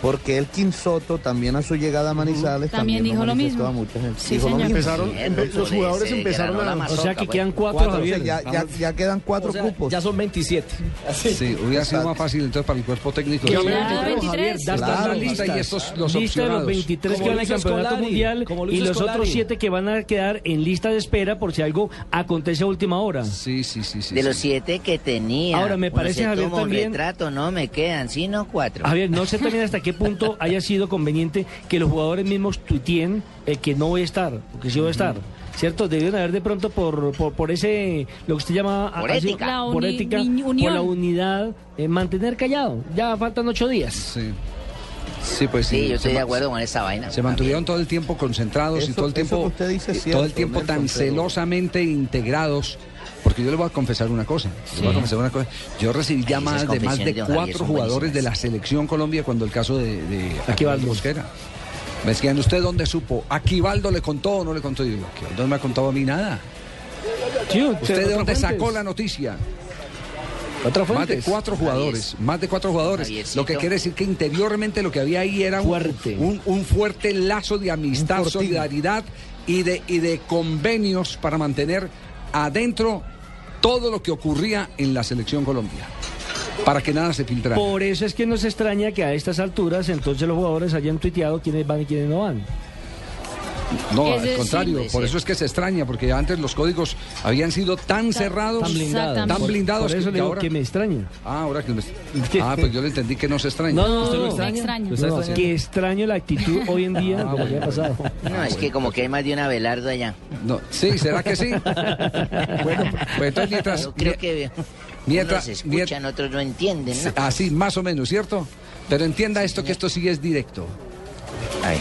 Porque el Soto también a su llegada a Manizales También dijo lo mismo. a mucha gente. Sí, Dijo lo mismo. Empezaron, empe- los jugadores empezaron a... O sea que quedan cuatro, Cuatro, Javier. o sea, ya, ya, ya quedan cuatro O sea, cupos. Ya son 27. Sí, hubiera sido más fácil entonces para el cuerpo técnico. Sí. ya, Ya, 23. Javier, ya están Claro, las listas. y estos, los lista de los opcionados. 23 que van al campeonato Scolari, mundial y los Scolari. otros siete que van a quedar en lista de espera por si algo acontece a última hora. Sí, sí, sí, sí. De sí. los siete que tenía. Ahora, me parece, Javier, también- retrato, no me quedan, sino cuatro. Javier, no sé también hasta qué punto haya sido conveniente que los jugadores mismos tuiteen el que no voy a estar, porque sí voy a estar. ¿Cierto? Debieron haber de pronto por, por, por ese, lo que usted llama... Por así- ética. La por ética, la unidad, eh, mantener callado. Ya faltan ocho días. Sí. Sí, pues sí. Sí, yo estoy Se de acuerdo con esa vaina. Se mantuvieron todo el tiempo concentrados y todo el tiempo, que usted dice es eh, cierto, todo el tiempo tan celosamente integrados. Porque yo le voy a confesar una cosa. le voy a confesar una cosa. Yo recibí llamadas de más de cuatro jugadores de la selección Colombia cuando el caso de, de Aquivaldo. Mosquera. Me decían, ¿usted dónde supo? ¿Aquivaldo le contó o no le contó? Y digo, Aquivaldo no me ha contado a mí nada. Sí, ¿Usted de dónde sacó la noticia? Más de fuentes. cuatro jugadores, más de cuatro jugadores. Javiercito. Lo que quiere decir que interiormente lo que había ahí era un Fuerte. un, un fuerte lazo de amistad, solidaridad y de, y de convenios para mantener adentro todo lo que ocurría en la selección Colombia. Para que nada se filtrara. Por eso es que nos extraña que a estas alturas entonces los jugadores hayan tuiteado quiénes van y quiénes no van. No, al contrario, puede por eso es que se extraña, porque antes los códigos habían sido tan cerrados, Tan blindados. tan blindados Por eso que le digo ahora- que me extraña. Ah, ahora que me... Ah, pues yo le entendí que no se extraña. No, no, ¿Usted lo extraña? Me extraño. ¿Lo está No, extrañando? que extraño la actitud hoy en día que ha pasado. No, es que como que hay más de un Abelardo allá. No, sí, ¿será que sí? bueno, pues entonces mientras... Yo creo que mientras- unos escuchan, otros no entienden, ¿no? Así, más o menos, ¿cierto? Pero entienda esto, que esto sí es directo. Ay.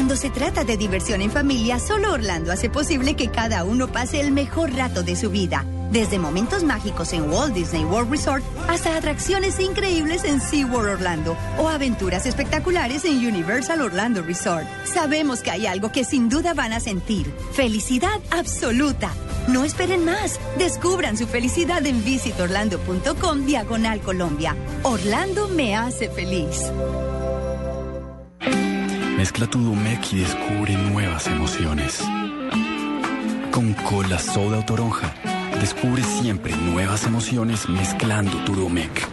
Cuando se trata de diversión en familia, solo Orlando hace posible que cada uno pase el mejor rato de su vida. Desde momentos mágicos en Walt Disney World Resort hasta atracciones increíbles en SeaWorld Orlando o aventuras espectaculares en Universal Orlando Resort. Sabemos que hay algo que sin duda van a sentir. Felicidad absoluta. No esperen más. Descubran su felicidad en visitorlando.com diagonal Colombia. Orlando me hace feliz. Mezcla tu Domec y descubre nuevas emociones. Con cola, soda o toronja, descubre siempre nuevas emociones mezclando tu Domec.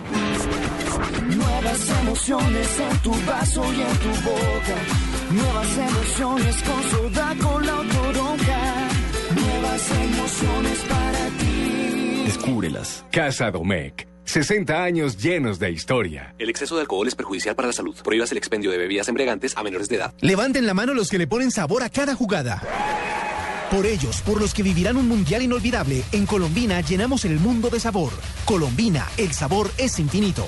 Nuevas emociones en tu vaso y en tu boca. Nuevas emociones con soda, con la toronja. Nuevas emociones para ti. Descúbrelas. Casa Domecq. 60 años llenos de historia. El exceso de alcohol es perjudicial para la salud. Prohíbas el expendio de bebidas embriagantes a menores de edad. Levanten la mano los que le ponen sabor a cada jugada. Por ellos, por los que vivirán un mundial inolvidable, en Colombina llenamos el mundo de sabor. Colombina, el sabor es infinito.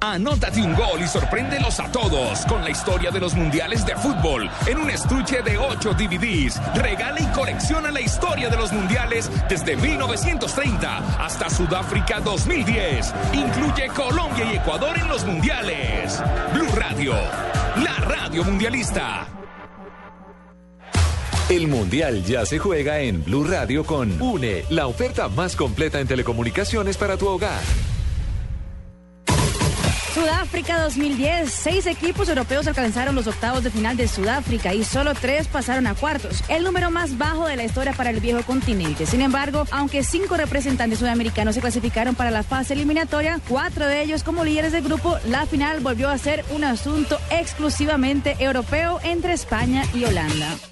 Anótate un gol y sorpréndelos a todos con la historia de los mundiales de fútbol en un estuche de 8 DVDs. Regala y colecciona la historia de los mundiales desde 1930 hasta Sudáfrica 2010. Incluye Colombia y Ecuador en los mundiales. Blue Radio, la radio mundialista. El Mundial ya se juega en Blue Radio con UNE, la oferta más completa en telecomunicaciones para tu hogar. Sudáfrica 2010. Seis equipos europeos alcanzaron los octavos de final de Sudáfrica y solo tres pasaron a cuartos, el número más bajo de la historia para el viejo continente. Sin embargo, aunque cinco representantes sudamericanos se clasificaron para la fase eliminatoria, cuatro de ellos como líderes del grupo, la final volvió a ser un asunto exclusivamente europeo entre España y Holanda.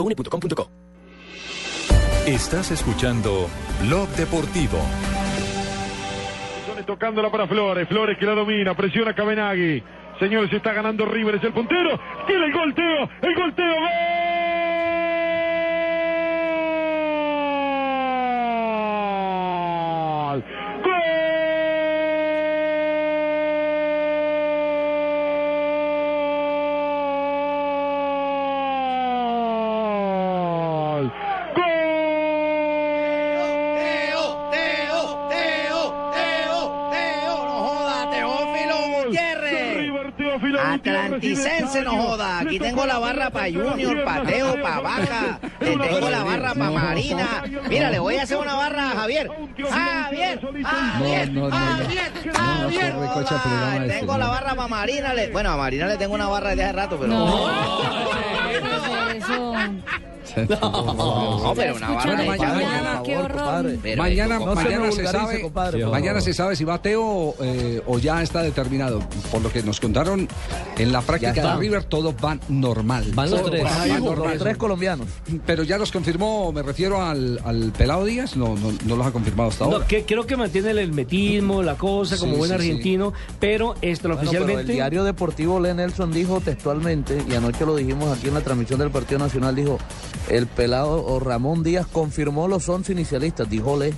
www.une.com.co. Estás escuchando Blog Deportivo. Tocándola para Flores, Flores que la domina, presiona Cabenagui. Señores, está ganando River, es el puntero. Tiene el golteo, el golteo, gol. Atlanticense, no joda. Aquí tengo la barra para Junior, para Teo, para Vaca. Le tengo la barra para Marina. Mira, le voy a hacer una barra a Javier. Javier, Javier, No, no, no, no. Javier, No, Javier. este, Tengo no. la barra para Marina. le- Bueno, a Marina le tengo una barra desde hace rato, pero. No, pero una barra. Mañana, mañana, mañana, no se sabe, mañana se sabe si va Teo eh, o ya está determinado. Por lo que nos contaron en la práctica de River, todos van normal. Van los tres. van Fijo, normal. los tres colombianos. Pero ya los confirmó, me refiero al, al Pelado Díaz, no, no, no los ha confirmado hasta No, ahora. que, creo que mantiene el hermetismo, la cosa, como Sí, buen sí, sí. argentino, pero esto Bueno, pero el diario deportivo Len Nelson dijo textualmente, y anoche lo dijimos aquí en la transmisión del Partido Nacional, dijo, el pelado o Ramón Díaz confirmó los 11 inicialistas, dijo Le.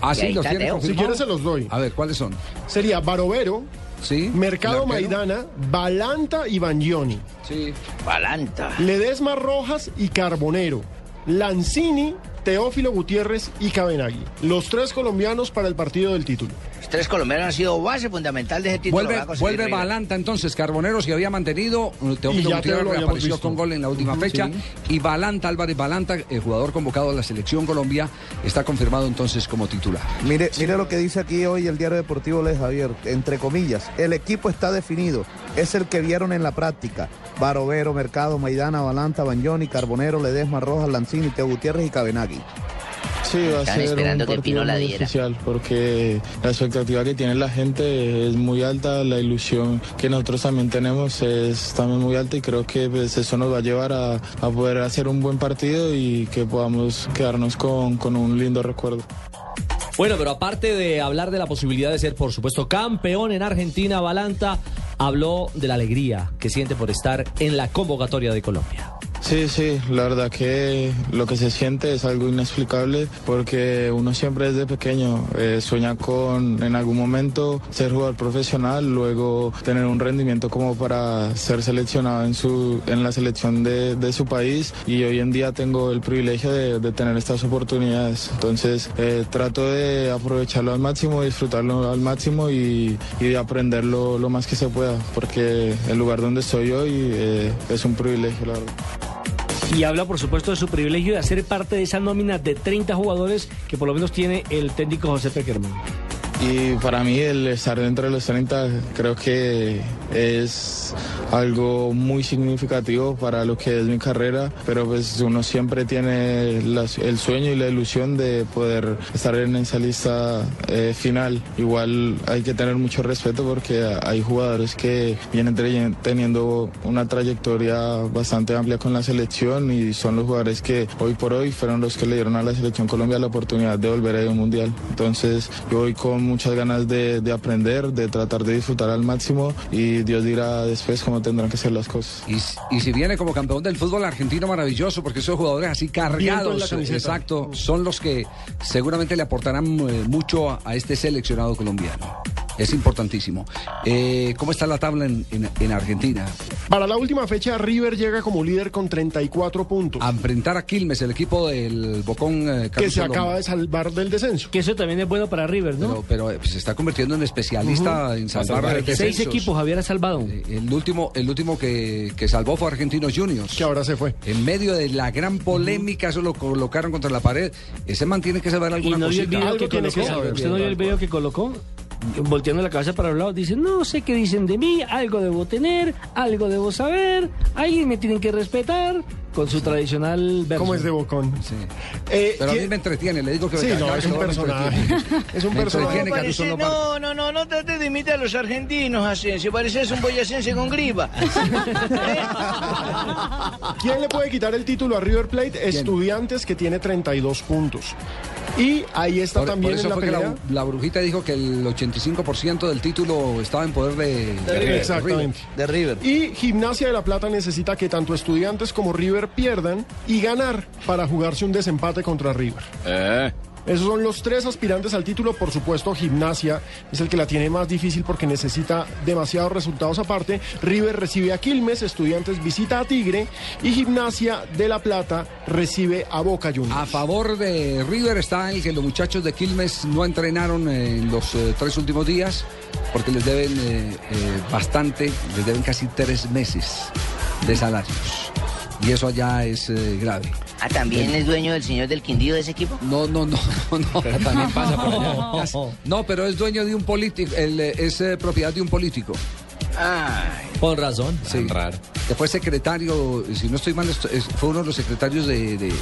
Ah, sí, los tiene Si quieres se los doy. A ver, ¿cuáles son? Sería Barovero, Sí. Mercado. Maidana, Balanta y Bagnoni. Sí. Balanta. Ledesma Rojas y Carbonero. Lanzini, Teófilo Gutiérrez y Cabenagui. Los tres colombianos para el partido del título. Los tres colombianos han sido base fundamental de ese título. Vuelve, vuelve River. Balanta entonces, Carbonero se había mantenido, Y Teófilo Gutiérrez te reapareció visto. con gol en la última fecha sí. y Balanta, Álvarez Balanta, eh, jugador convocado a la selección Colombia, está confirmado entonces como titular. Mire, mire lo que dice aquí hoy el diario deportivo Le Javier, entre comillas, el equipo está definido, es el que vieron en la práctica. Barovero, Mercado, Maidana, Balanta, Bagnoni, Carbonero, Ledesma, Rojas, Lanzini, Teo Gutiérrez y Cabenagui. Sí, va a ser esperando un que partido Pino la muy diera. especial porque la expectativa que tiene la gente es muy alta, la ilusión que nosotros también tenemos es también muy alta y creo que pues, eso nos va a llevar a, a poder hacer un buen partido y que podamos quedarnos con, con un lindo recuerdo. Bueno, pero aparte de hablar de la posibilidad de ser, por supuesto, campeón en Argentina, Balanta habló de la alegría que siente por estar en la convocatoria de Colombia. Sí, sí, la verdad que lo que se siente es algo inexplicable porque uno siempre desde pequeño eh, sueña con en algún momento ser jugador profesional, luego tener un rendimiento como para ser seleccionado en, su, en la selección de, de su país y hoy en día tengo el privilegio de, tener estas oportunidades. Entonces eh, trato de aprovecharlo al máximo, disfrutarlo al máximo y, y de aprenderlo lo más que se pueda porque el lugar donde estoy hoy eh, es un privilegio, la verdad. Y habla, por supuesto, de su privilegio de hacer parte de esa nómina de 30 jugadores que por lo menos tiene el técnico José Peckerman. Y para mí el estar dentro de los 30 creo que es algo muy significativo para lo que es mi carrera, pero pues uno siempre tiene el sueño y la ilusión de poder estar en esa lista eh, final. Igual hay que tener mucho respeto porque hay jugadores que vienen teniendo una trayectoria bastante amplia con la selección y son los jugadores que hoy por hoy fueron los que le dieron a la selección Colombia la oportunidad de volver a un mundial. Entonces yo voy con muchas ganas de, de aprender, de tratar de disfrutar al máximo y Dios dirá después cómo tendrán que ser las cosas. Y, y si viene como campeón del fútbol argentino, maravilloso, porque esos jugadores así cargados, exacto, son los que seguramente le aportarán eh, mucho a, a este seleccionado colombiano. Es importantísimo. Eh, ¿Cómo está la tabla en, en- en Argentina? Para la última fecha, River llega como líder con 34 puntos. A enfrentar a Quilmes, el equipo del Bocón eh, que se Lomba. acaba de salvar del descenso. Que eso también es bueno para River, ¿no? Pero, pero, pues, se está convirtiendo en especialista en salvar salvar descensos. Seis equipos Javier salvado. Eh, El último, el último que, que salvó fue Argentinos Juniors. Que ahora se fue. En medio de la gran polémica, eso lo colocaron contra la pared. Ese man tiene que saber Y alguna no vio el cosita. video que colocó. ¿Usted no vio el video que colocó? Volteando la cabeza para un lado, dice, no sé qué dicen de mí, algo debo tener, algo debo saber, alguien me tienen que respetar, con su tradicional verso. ¿Cómo es de Bocón? Pero a ¿quién- mí me entretiene, le digo que Sí, me no, es un me personaje. Es un Me personaje. Caruso Parece- Lomba. no, no, no, no trate de imitar a los argentinos, Asensio. Pareces un boyacense con gripa. ¿Quién le puede quitar el título a River Plate? Estudiantes que tiene 32 puntos. Y ahí está Por, también por eso en la fue que la, la brujita dijo que el 85% del título estaba en poder de, de River. Exactamente. De River. Y Gimnasia de la Plata necesita que tanto Estudiantes como River pierdan y ganar para jugarse un desempate contra River. Esos son los tres aspirantes al título. Por supuesto, Gimnasia es el que la tiene más difícil porque necesita demasiados resultados aparte. River recibe a Quilmes, Estudiantes visita a Tigre y Gimnasia de la Plata recibe a Boca Juniors. A favor de River está el que los muchachos de Quilmes no entrenaron en los eh, tres últimos días porque les deben eh, eh, bastante, les deben casi tres meses de salarios. Y eso allá es eh, grave. Ah, ¿también es dueño del señor del Quindío de ese equipo? No, no, no, no, no. Pero también pasa por allá. No, pero es dueño de un político, eh, es eh, propiedad de un político. Con razón. Sí. Que fue secretario, si no estoy mal, fue uno de los secretarios de, de- de-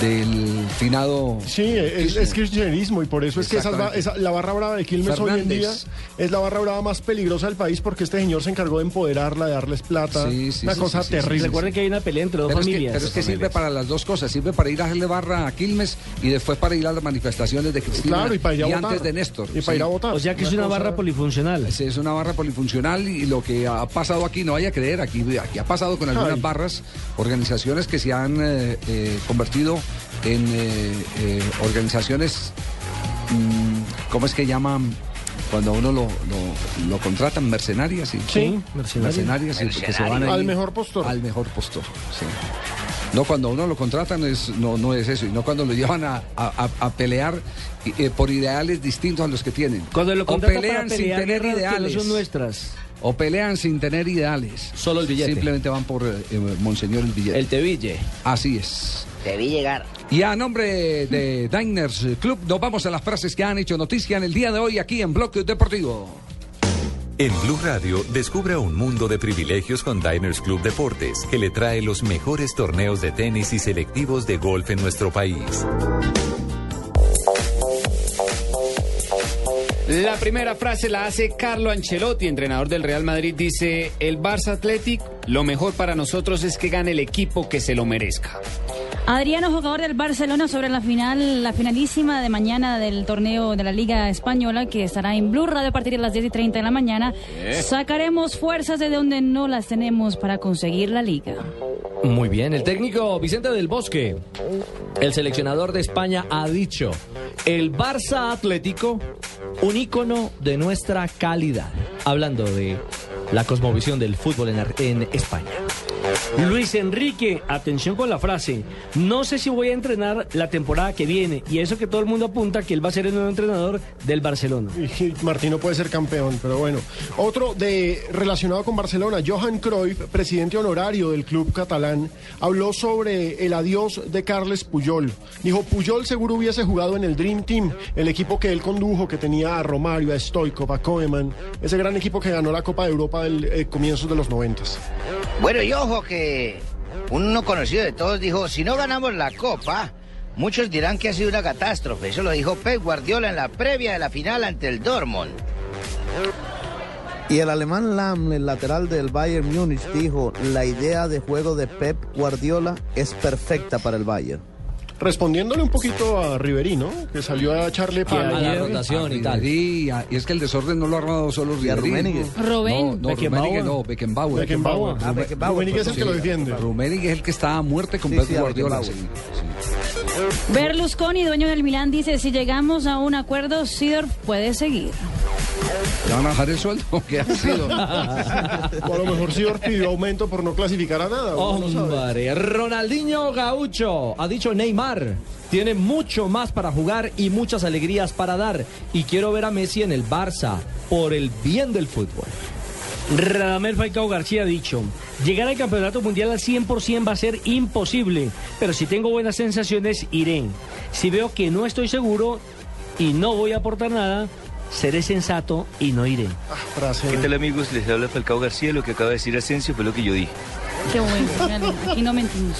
del finado. Sí, es, es kirchnerismo y por eso es que esa, la barra brava de Quilmes hoy en día es la barra brava más peligrosa del país porque este señor se encargó de empoderarla, de darles plata. Sí, sí, una sí, cosa sí, sí, terrible. Recuerden que hay una pelea entre dos Pero es, que, familias. pero es que sirve para las dos cosas. Sirve para ir a hacerle barra a Quilmes y después para ir a las manifestaciones de Cristina. Claro, y para ir a votar. antes de Néstor. Y para ir a votar. O sea que es una barra polifuncional. Sí, es una barra polifuncional y lo que ha pasado aquí, no vaya a creer, aquí, aquí ha pasado con algunas Ay. barras, organizaciones que se han eh, eh, convertido en eh, organizaciones, mm, ¿cómo es que llaman? Cuando a uno lo, lo, lo contratan, mercenarias. ¿sí? Sí, mercenarias. sí, porque se van Al mejor postor. Al mejor postor, sí. No cuando a uno lo contratan es, no, no es eso, y no cuando lo llevan a, a- pelear eh, por ideales distintos a los que tienen. Cuando lo o contratan para pelean sin pelear tener guerras que no ideales. son nuestras. O pelean sin tener ideales. Solo el billete. Simplemente van por eh, eh, Monseñor el billete. El teville. Así es. Te vi llegar. Y a nombre de Diners Club, nos vamos a las frases que han hecho noticia en el día de hoy aquí en Bloque Deportivo. En Blue Radio, descubra un mundo de privilegios con Diners Club Deportes, que le trae los mejores torneos de tenis y selectivos de golf en nuestro país. La primera frase la hace Carlo Ancelotti, entrenador del Real Madrid. Dice, el Barça Athletic, lo mejor para nosotros es que gane el equipo que se lo merezca. Adriano, jugador del Barcelona, sobre la final, la finalísima de mañana del torneo de la Liga Española, que estará en Blue Radio a partir de las 10 y 30 de la mañana. Eh. Sacaremos fuerzas de donde no las tenemos para conseguir la Liga. Muy bien, el técnico Vicente del Bosque, el seleccionador de España, ha dicho, el Barça Atlético, un ícono de nuestra calidad. Hablando de la cosmovisión del fútbol en España. Luis Enrique, atención con la frase. No sé si voy a entrenar la temporada que viene. Y eso que todo el mundo apunta que él va a ser el nuevo entrenador del Barcelona. Martino puede ser campeón, pero bueno. Otro de relacionado con Barcelona, Johan Cruyff, presidente honorario del club catalán, habló sobre el adiós de Carles Puyol. Dijo, Puyol seguro hubiese jugado en el Dream Team, el equipo que él condujo, que tenía a Romario, a Stoikov, a Koeman, ese gran equipo que ganó la Copa de Europa del eh, comienzos de los noventas. Bueno, y ojo que uno conocido de todos dijo, si no ganamos la Copa, muchos dirán que ha sido una catástrofe. Eso lo dijo Pep Guardiola en la previa de la final ante el Dortmund. Y el alemán Lam, el lateral del Bayern Múnich, dijo, la idea de juego de Pep Guardiola es perfecta para el Bayern. Respondiéndole un poquito a Riverí, ¿no? Que salió a echarle palo. A Ribery, a- y es que el desorden no lo ha armado solo Y. Rummenigge. Robben. No, no, Beckenbauer. Rummenigge no, Beckenbauer. Beckenbauer. Ah, Beckenbauer, Rummenigge es el que lo defiende. Rummenigge es el que está a muerte con Sí, Pep Guardiola. Berlusconi, dueño del Milán, dice, si llegamos a un acuerdo, Sidorf puede seguir. ¿Le van a bajar el sueldo? ¿Qué ha sido? O a lo mejor sí pidió aumento por no clasificar a nada. Hombre, Ronaldinho Gaucho ha dicho Neymar. Tiene mucho más para jugar y muchas alegrías para dar. Y quiero ver a Messi en el Barça por el bien del fútbol. Radamel Falcao García ha dicho, llegar al campeonato mundial al 100% va a ser imposible, pero si tengo buenas sensaciones, iré. Si veo que no estoy seguro y no voy a aportar nada, seré sensato y no iré. ¿Qué tal amigos? Les habla Falcao García. Lo que acaba de decir Asensio fue lo que yo dije. Que bueno, aqui não mentimos.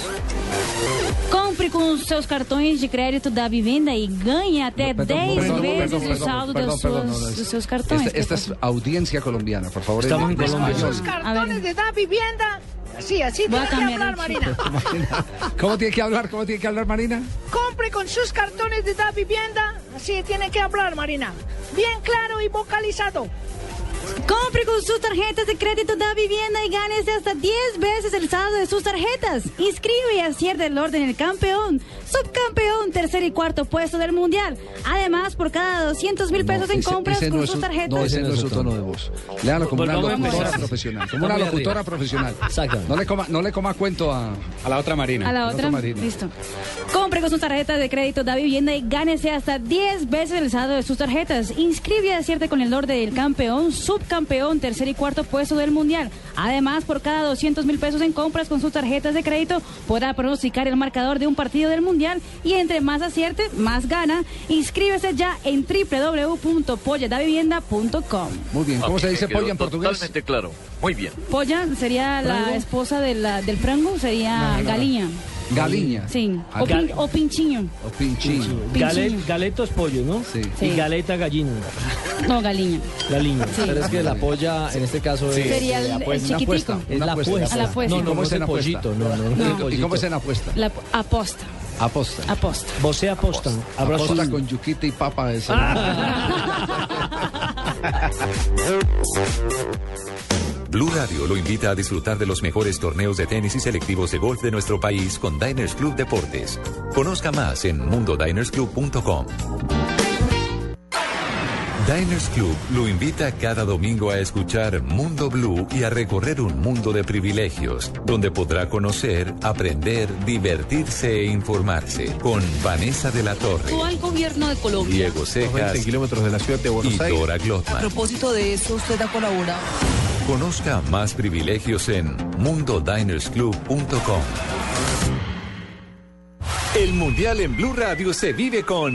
Compre com os seus cartões de crédito da Vivenda e ganhe até 10 perdón, vezes o saldo perdón, suas- no, no, dos seus cartões. Esta, esta es audiencia colombiana, por favor. Estamos en Colombia. Sus cartones de da vivienda. Así, así Voy tiene que hablar. Marina. ¿Cómo tiene que hablar? ¿Cómo tiene que hablar, Marina? Compre con sus cartones de da vivienda. Así tiene que hablar, Marina. Bien claro y vocalizado. Compre con sus tarjetas de crédito da vivienda y gánese hasta 10 veces el saldo de sus tarjetas. Inscribe y acierte el orden el campeón, subcampeón, tercer y cuarto puesto del mundial. Además, por cada 200 mil pesos en Ese- compras ese con no sus su- tarjetas. No, ese no es su tono de voz. Léalo como una a locutora profesional. Como una locutora profesional. Exacto. No le coma, no le coma cuento a, A la otra Marina. A la otra otra, Marina. listo. Compre con sus tarjetas de crédito da vivienda y gánese hasta 10 veces el saldo de sus tarjetas. Inscribe y acierte con el orden del campeón, subcampeón, tercer y cuarto puesto del mundial. Además, por cada 200 mil pesos en compras con sus tarjetas de crédito, podrá pronosticar el marcador de un partido del mundial y entre más acierte, más gana. Inscríbese ya en www.polladavivienda.com. Muy bien. ¿Cómo se dice polla en portugués? Totalmente claro. Muy bien. Polla sería la esposa de la- del frango, sería No, no, no. galiña. Galiña. Sí, Ah, o, pin- gal- o pinchiño. O pinchín. Galet, galeto es pollo, ¿no? Sí. Sí. Y galeta gallina. No, galiña. Galiña. Sí. Pero es que la polla en este caso es. Sería el, el Una chiquitico. apuesta. Es una la apuesta. la. No, no, ¿Cómo no es el pollito. No, no, ¿Y cómo es en apuesta? La aposta. Aposta. Aposta. Vos aposta. Abrazo. Aposta con yuquita y papa. Eso. Blue Radio lo invita a disfrutar de los mejores torneos de tenis y selectivos de golf de nuestro país con Diners Club Deportes. Conozca más en mundodinersclub.com. Diners Club lo invita cada domingo a escuchar Mundo Blue y a recorrer un mundo de privilegios, donde podrá conocer, aprender, divertirse e informarse con Vanessa de la Torre, al gobierno de Colombia. Diego Cejas 20 kilómetros de la ciudad de Buenos y Aires. Dora A Glotman. propósito de eso, usted ha colaborado. Conozca más privilegios en mundodinersclub.com. El Mundial en Blue Radio se vive con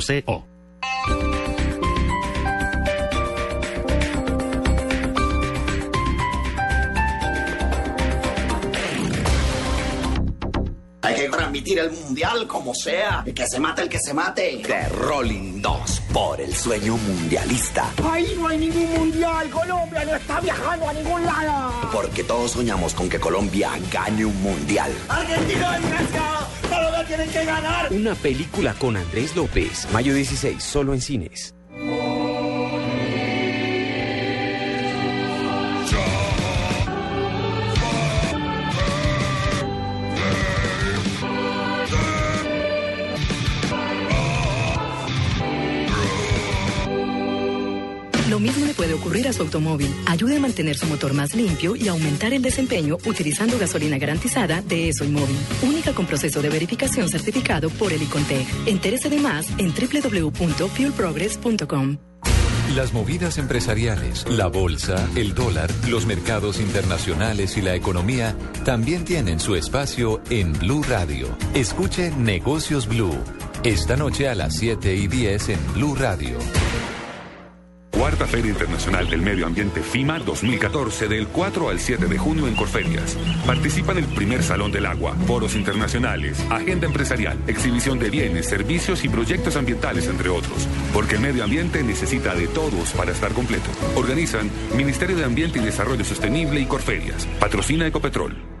Hay que transmitir el mundial como sea. Y que se mate el que se mate. De Rolling 2 por el sueño mundialista. Ahí no hay ningún mundial. Colombia no está viajando a ningún lado. Porque todos soñamos con que Colombia gane un mundial. Argentina y Francia. Tienen que ganar. Una película con Andrés López. Mayo 16, solo en cines. Mismo le puede ocurrir a su automóvil. Ayude a mantener su motor más limpio y aumentar el desempeño utilizando gasolina garantizada de ESO Móvil. Única con proceso de verificación certificado por el ICONTEC. Entérese de más en www.fuelprogress.com. Las movidas empresariales, la bolsa, el dólar, los mercados internacionales y la economía también tienen su espacio en Blue Radio. Escuche Negocios Blue. Esta noche a las 7 y 10 en Blue Radio. Cuarta Feria Internacional del Medio Ambiente FIMA 2014 del 4 al 7 de junio en Corferias. Participa en el primer Salón del Agua, foros internacionales, agenda empresarial, exhibición de bienes, servicios y proyectos ambientales, entre otros. Porque el medio ambiente necesita de todos para estar completo. Organizan Ministerio de Ambiente y Desarrollo Sostenible y Corferias. Patrocina Ecopetrol.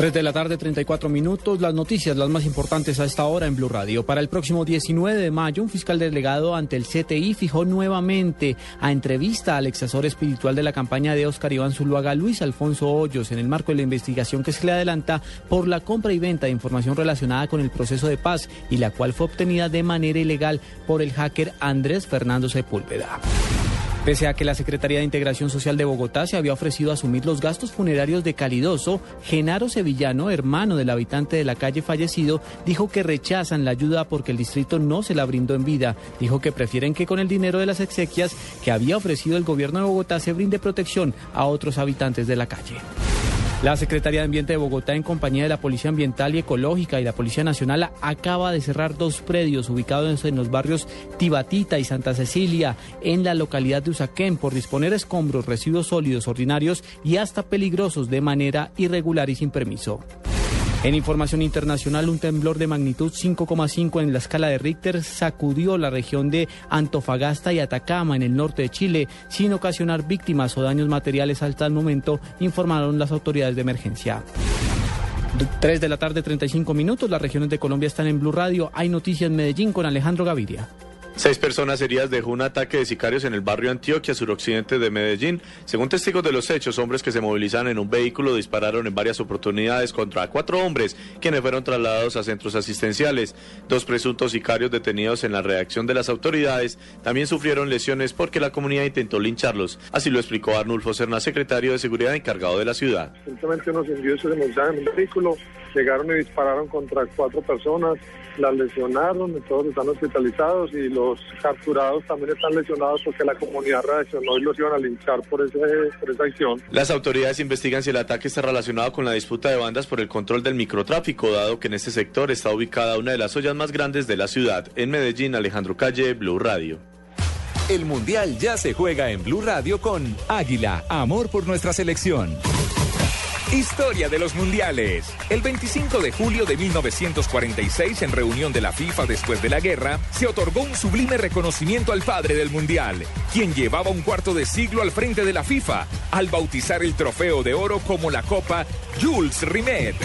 3 de la tarde, 34 minutos. Las noticias, las más importantes a esta hora en Blue Radio. Para el próximo 19 de mayo, un fiscal delegado ante el CTI fijó nuevamente a entrevista al ex espiritual de la campaña de Oscar Iván Zuluaga, Luis Alfonso Hoyos, en el marco de la investigación que se le adelanta por la compra y venta de información relacionada con el proceso de paz y la cual fue obtenida de manera ilegal por el hacker Andrés Fernando Sepúlveda. Pese a que la Secretaría de Integración Social de Bogotá se había ofrecido asumir los gastos funerarios de Calidoso, Genaro Sevillano, hermano del habitante de la calle fallecido, dijo que rechazan la ayuda porque el distrito no se la brindó en vida. Dijo que prefieren que con el dinero de las exequias que había ofrecido el gobierno de Bogotá se brinde protección a otros habitantes de la calle. La Secretaría de Ambiente de Bogotá, en compañía de la Policía Ambiental y Ecológica y la Policía Nacional, acaba de cerrar dos predios ubicados en los barrios Tibatita y Santa Cecilia, en la localidad de Usaquén, por disponer escombros, residuos sólidos ordinarios y hasta peligrosos de manera irregular y sin permiso. En información internacional, un temblor de magnitud 5,5 en la escala de Richter sacudió la región de Antofagasta y Atacama en el norte de Chile, sin ocasionar víctimas o daños materiales hasta el momento, informaron las autoridades de emergencia. 3 de la tarde, 35 minutos. Las regiones de Colombia están en Blue Radio. Hay noticias en Medellín con Alejandro Gaviria. Seis personas heridas dejó un ataque de sicarios en el barrio Antioquia, suroccidente de Medellín. Según testigos de los hechos, hombres que se movilizaron en un vehículo dispararon en varias oportunidades contra cuatro hombres, quienes fueron trasladados a centros asistenciales. Dos presuntos sicarios detenidos en la reacción de las autoridades también sufrieron lesiones porque la comunidad intentó lincharlos. Así lo explicó Arnulfo Serna, secretario de Seguridad encargado de la ciudad. Simplemente unos individuos se movilizaron en un vehículo, llegaron y dispararon contra cuatro personas, las lesionaron, todos están hospitalizados y los capturados también están lesionados porque la comunidad reaccionó y los iban a linchar por, ese, por esa acción. Las autoridades investigan si el ataque está relacionado con la disputa de bandas por el control del microtráfico, dado que en este sector está ubicada una de las ollas más grandes de la ciudad. En Medellín, Alejandro Calle, Blue Radio. El Mundial ya se juega en Blue Radio con Águila, amor por nuestra selección. Historia de los Mundiales. El 25 de julio de 1946, en reunión de la FIFA después de la guerra, se otorgó un sublime reconocimiento al padre del Mundial, quien llevaba un cuarto de siglo al frente de la FIFA, al bautizar el trofeo de oro como la Copa Jules Rimet.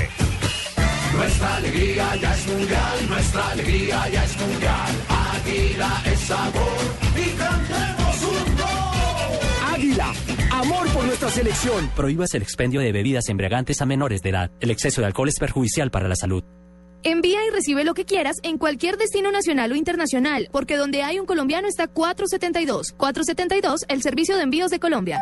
Nuestra alegría ya es mundial, nuestra alegría ya es mundial. Águila es sabor y amor por nuestra selección. Prohíbas el expendio de bebidas embriagantes a menores de edad. El exceso de alcohol es perjudicial para la salud. Envía y recibe lo que quieras en cualquier destino nacional o internacional, porque donde hay un colombiano está 472. 472, el servicio de envíos de Colombia.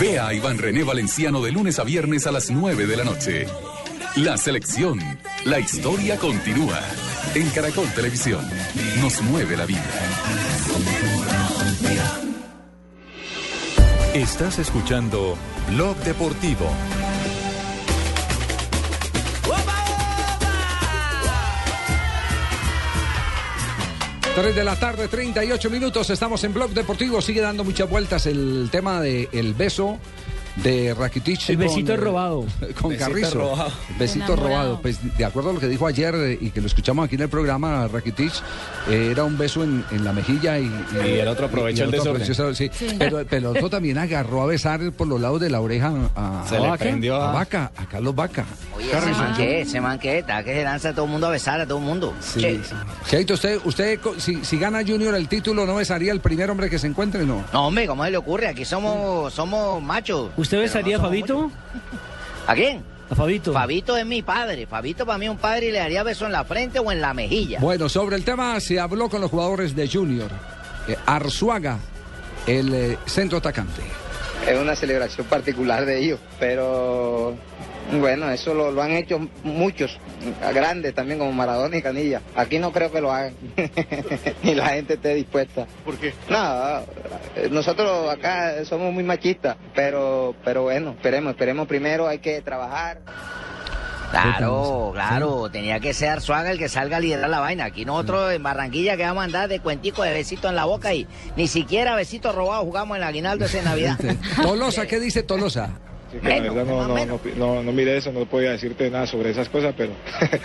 Ve a Iván René Valenciano de lunes a viernes a las 9 de la noche. La selección. La historia continúa. En Caracol Televisión. Nos mueve la vida. Estás escuchando Blog Deportivo. 3 de la tarde, 38 minutos. Estamos en Blog Deportivo. Sigue dando muchas vueltas el tema del el beso de Rakitic. El besito con, eh, robado. Con Besito Carrizo. robado. Besito Enamorado. robado. Pues de acuerdo a lo que dijo ayer eh, y que lo escuchamos aquí en el programa, Rakitic, eh, era un beso en, en la mejilla y, Y el otro aprovechó el desorden. aprovechó, sí. Sí. Pero, pero el otro también agarró a besar por los lados de la oreja a, Se a le Vaca, prendió a a- Vaca, a Carlos Vaca. Oye, ese man que, ese man que, está que se lanza a todo el mundo a besar a todo el mundo. Sí, sí. Cheito, usted, usted si, si gana Junior el título, ¿no besaría al primer hombre que se encuentre? No. No, hombre, ¿cómo se le ocurre? Aquí somos, somos machos. ¿Usted besaría a Fabito? ¿A quién? A Fabito. Fabito es mi padre. Fabito para mí es un padre y le daría beso en la frente o en la mejilla. Bueno, sobre el tema se habló con los jugadores de Junior. Eh, Arzuaga, el eh, centro atacante. es una celebración particular de ellos, pero bueno, eso lo, lo han hecho muchos, grandes también como Maradona y Canilla. Aquí no creo que lo hagan, ni la gente esté dispuesta. ¿Por qué? Nada, eh, nosotros acá somos muy machistas, pero, pero bueno, esperemos, esperemos primero, hay que trabajar. Claro, claro, tenía que ser Arzuaga el que salga a liderar la vaina. Aquí nosotros en Barranquilla que vamos a andar de cuentico de besito en la boca y ni siquiera besito robado jugamos en el aguinaldo ese Navidad. Tolosa, ¿qué dice Tolosa? Sí, que la verdad no, no, no, no, no mire eso, no podía decirte nada sobre esas cosas, pero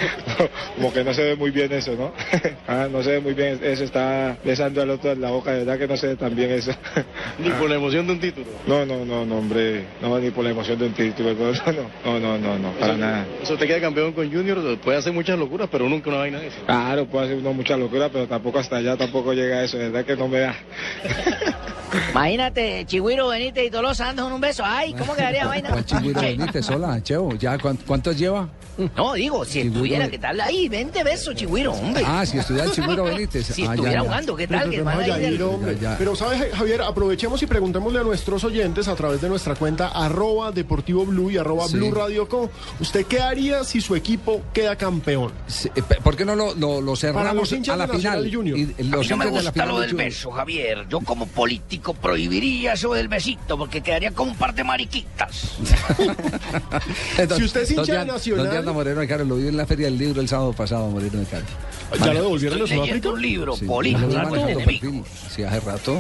como que no se ve muy bien eso, ¿no? Ah, no se ve muy bien eso, está besando al otro en la boca, de verdad que no se ve tan bien eso. Ni por la emoción de un título. No, no, no, no, hombre, no, ni por la emoción de un título, no, no, no, no, no, para Eso- nada. Eso te queda campeón con Junior, puede hacer muchas locuras, pero nunca una vaina de eso. Claro, puede hacer uno mucha locura, pero tampoco hasta allá tampoco llega a eso, de verdad que no me da. Imagínate, Chigüiro, Benítez y Tolosa andan con un beso. Ay, ¿cómo quedaría vaina? ¿Cuál Chigüiro Che, Benítez? Hola, Cheo, ¿ya cuán- cuántos lleva? No, digo, si estuviera, ¿qué tal? Ahí, vente beso, Chigüiro, hombre. Ah, si estudiara el Chigüiro Benítez. Si Ah, estuviera ya. jugando, ¿qué tal? Pero, hombre. Ya, ya. Pero, ¿sabes, Javier? Aprovechemos y preguntémosle a nuestros oyentes a través de nuestra cuenta arroba Deportivo Blue y arroba Sí. Blue Radio Co. ¿Usted qué haría si su equipo queda campeón? Sí, eh, ¿Por qué no lo, lo, lo cerramos a la de final? Junior. Y A los mí no me de gusta final lo de del Junior. beso, Javier. Yo como político prohibiría eso del besito porque quedaría como un par de mariquitas. Si usted es hincha ¿Dónde de Nacional- ¿Dónde anda Moreno de Caro? Lo vi en la Feria del Libro el sábado pasado, Moreno de Caro. ¿Ya lo devolvieron a Sudáfrica? un libro, Sí, político. Sí, hace rato.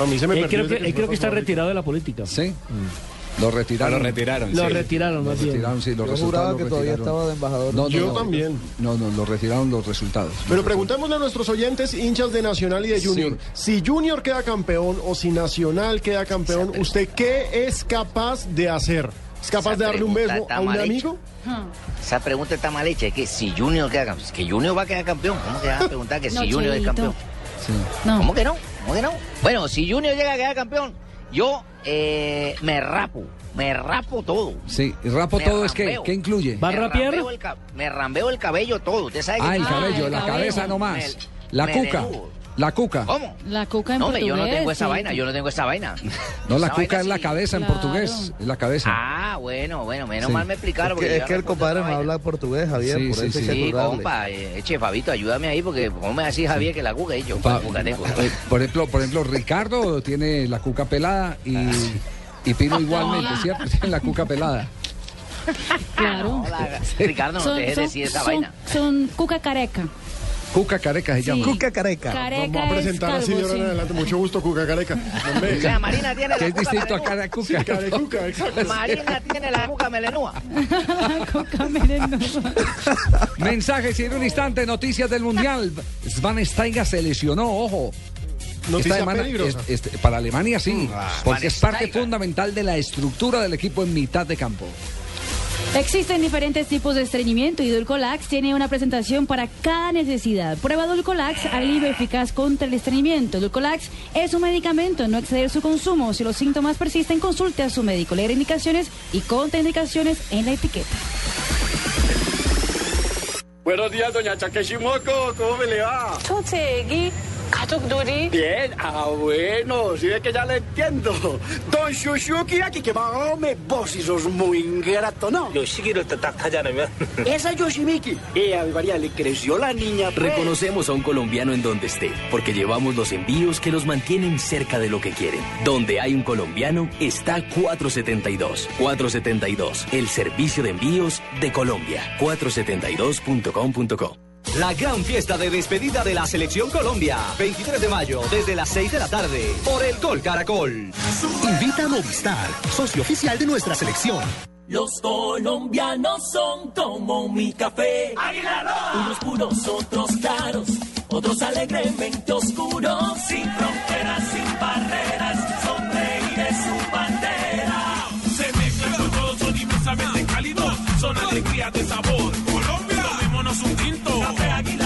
A mí se me Él perdió creo desde que, él creo que está retirado de la política. Sí. Lo retiraron. Lo retiraron, Lo sí. retiraron, Lo más bien. retiraron, sí, los Yo juraba lo que todavía retiraron. estaba de embajador. No, no, Yo no. también. No, no, lo retiraron los resultados. Pero preguntémosle a nuestros oyentes, hinchas de Nacional y de Junior, si Junior queda campeón o si Nacional queda campeón, ¿usted qué es capaz de hacer? ¿Es capaz Esa de darle un beso a un hecha. amigo? Esa pregunta está mal hecha. Es que si Junior queda campeón. Que Junior va a quedar campeón. ¿Cómo que vas a preguntar que No, si Junior es campeón? No. ¿Cómo que no? ¿Cómo que no? Bueno, si Junior llega a quedar campeón, yo eh, me rapo. Me rapo todo. Sí, rapo Me todo es que. ¿qué incluye? Me rambeo el ca- Me rambeo el cabello todo. ¿Usted sabe Ah, que el cabello, la cabeza nomás. La me cuca. desnudo. La cuca. ¿Cómo? La cuca en No, hombre, yo no portugués, tengo esa sí. vaina, yo no tengo esa vaina. No, la Esa cuca es la cabeza en Claro. portugués. Es la cabeza. Ah, bueno, bueno, menos Sí. mal me explicaron. Es que, es yo que el compadre no habla portugués, Javier, Sí, por sí, eso sí. compa, eh, eche, Fabito, ayúdame ahí porque ¿cómo me decís, Javier, que la cuca he hecho? Pa- cuca tengo. eh, por ejemplo, por ejemplo, Ricardo tiene la cuca pelada y, y Pino igualmente, ¿cierto? Tiene la cuca pelada. Claro. Hola, Ricardo, no Son- te dejes son- decir esa son- vaina. Son cuca careca. Cuca careca se llama. Cuca careca. Careca Vamos a es presentar así de ahora en sí. adelante. Mucho gusto, Cuca Careca. Hombre. O sea, Marina tiene la es cuca distinto a melenúa. cara cuca. Sí, carecuca, exacto. Marina tiene la cuca melenúa. Cuca melenosa. Mensajes y en un instante, noticias del Mundial. Svan Steiga se lesionó, ojo. Esta semana, peligrosa. es- este, para Alemania sí, porque es parte fundamental de la estructura del equipo en mitad de campo. Existen diferentes tipos de estreñimiento y Dulcolax tiene una presentación para cada necesidad. Prueba Dulcolax, alivio eficaz contra el estreñimiento. Dulcolax es un medicamento, no exceder su consumo. Si los síntomas persisten, consulte a su médico. Leer indicaciones y contraindicaciones en la etiqueta. Buenos días, doña Chaqueshimoco, ¿cómo me le va? Bien, ah bueno, si ve que ya le entiendo. Don Shushuki aquí que me vos y sos muy ingrato, ¿no? Esa Yoshimiki. Eh, Ave María, le creció la niña. pues. Reconocemos a un colombiano en donde esté, porque llevamos los envíos que los mantienen cerca de lo que quieren. Donde hay un colombiano, está 472. 472, el servicio de envíos de Colombia. 472.com.co. La gran fiesta de despedida de la Selección Colombia. 23 de mayo, desde las 6 de la tarde, por el Gol Caracol. Invita a Movistar, socio oficial de nuestra selección. Los colombianos son como mi café. Unos puros, otros claros, otros alegremente oscuros. Sin fronteras, sin barreras, son reyes su bandera. Se mezclan con todos, son inmensamente cálidos. Son alegría de sabor. Tomémonos un tinto.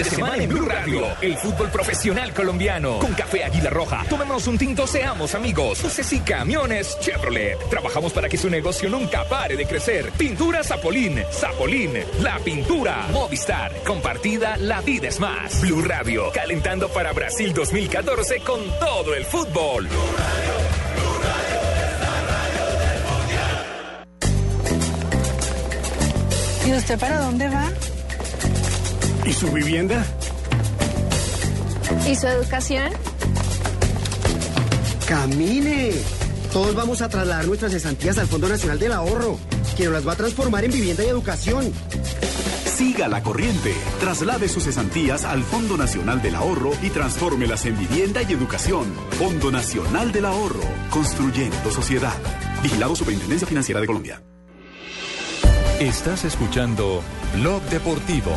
De semana en Blue Radio, el fútbol profesional colombiano. Con café Águila Roja. Tomémonos un tinto, seamos amigos. Buses y camiones Chevrolet. Trabajamos para que su negocio nunca pare de crecer. Pintura Zapolín. Zapolín. La pintura. Movistar. Compartida, la vida es más. Blue Radio. Calentando para Brasil 2014 con todo el fútbol. ¿Y usted para dónde va? ¿Y su vivienda? ¿Y su educación? ¡Camine! Todos vamos a trasladar nuestras cesantías al Fondo Nacional del Ahorro, que nos las va a transformar en vivienda y educación. Siga la corriente. Traslade sus cesantías al Fondo Nacional del Ahorro y transfórmelas en vivienda y educación. Fondo Nacional del Ahorro. Construyendo sociedad. Vigilado Superintendencia Financiera de Colombia. Estás escuchando Blog Deportivo.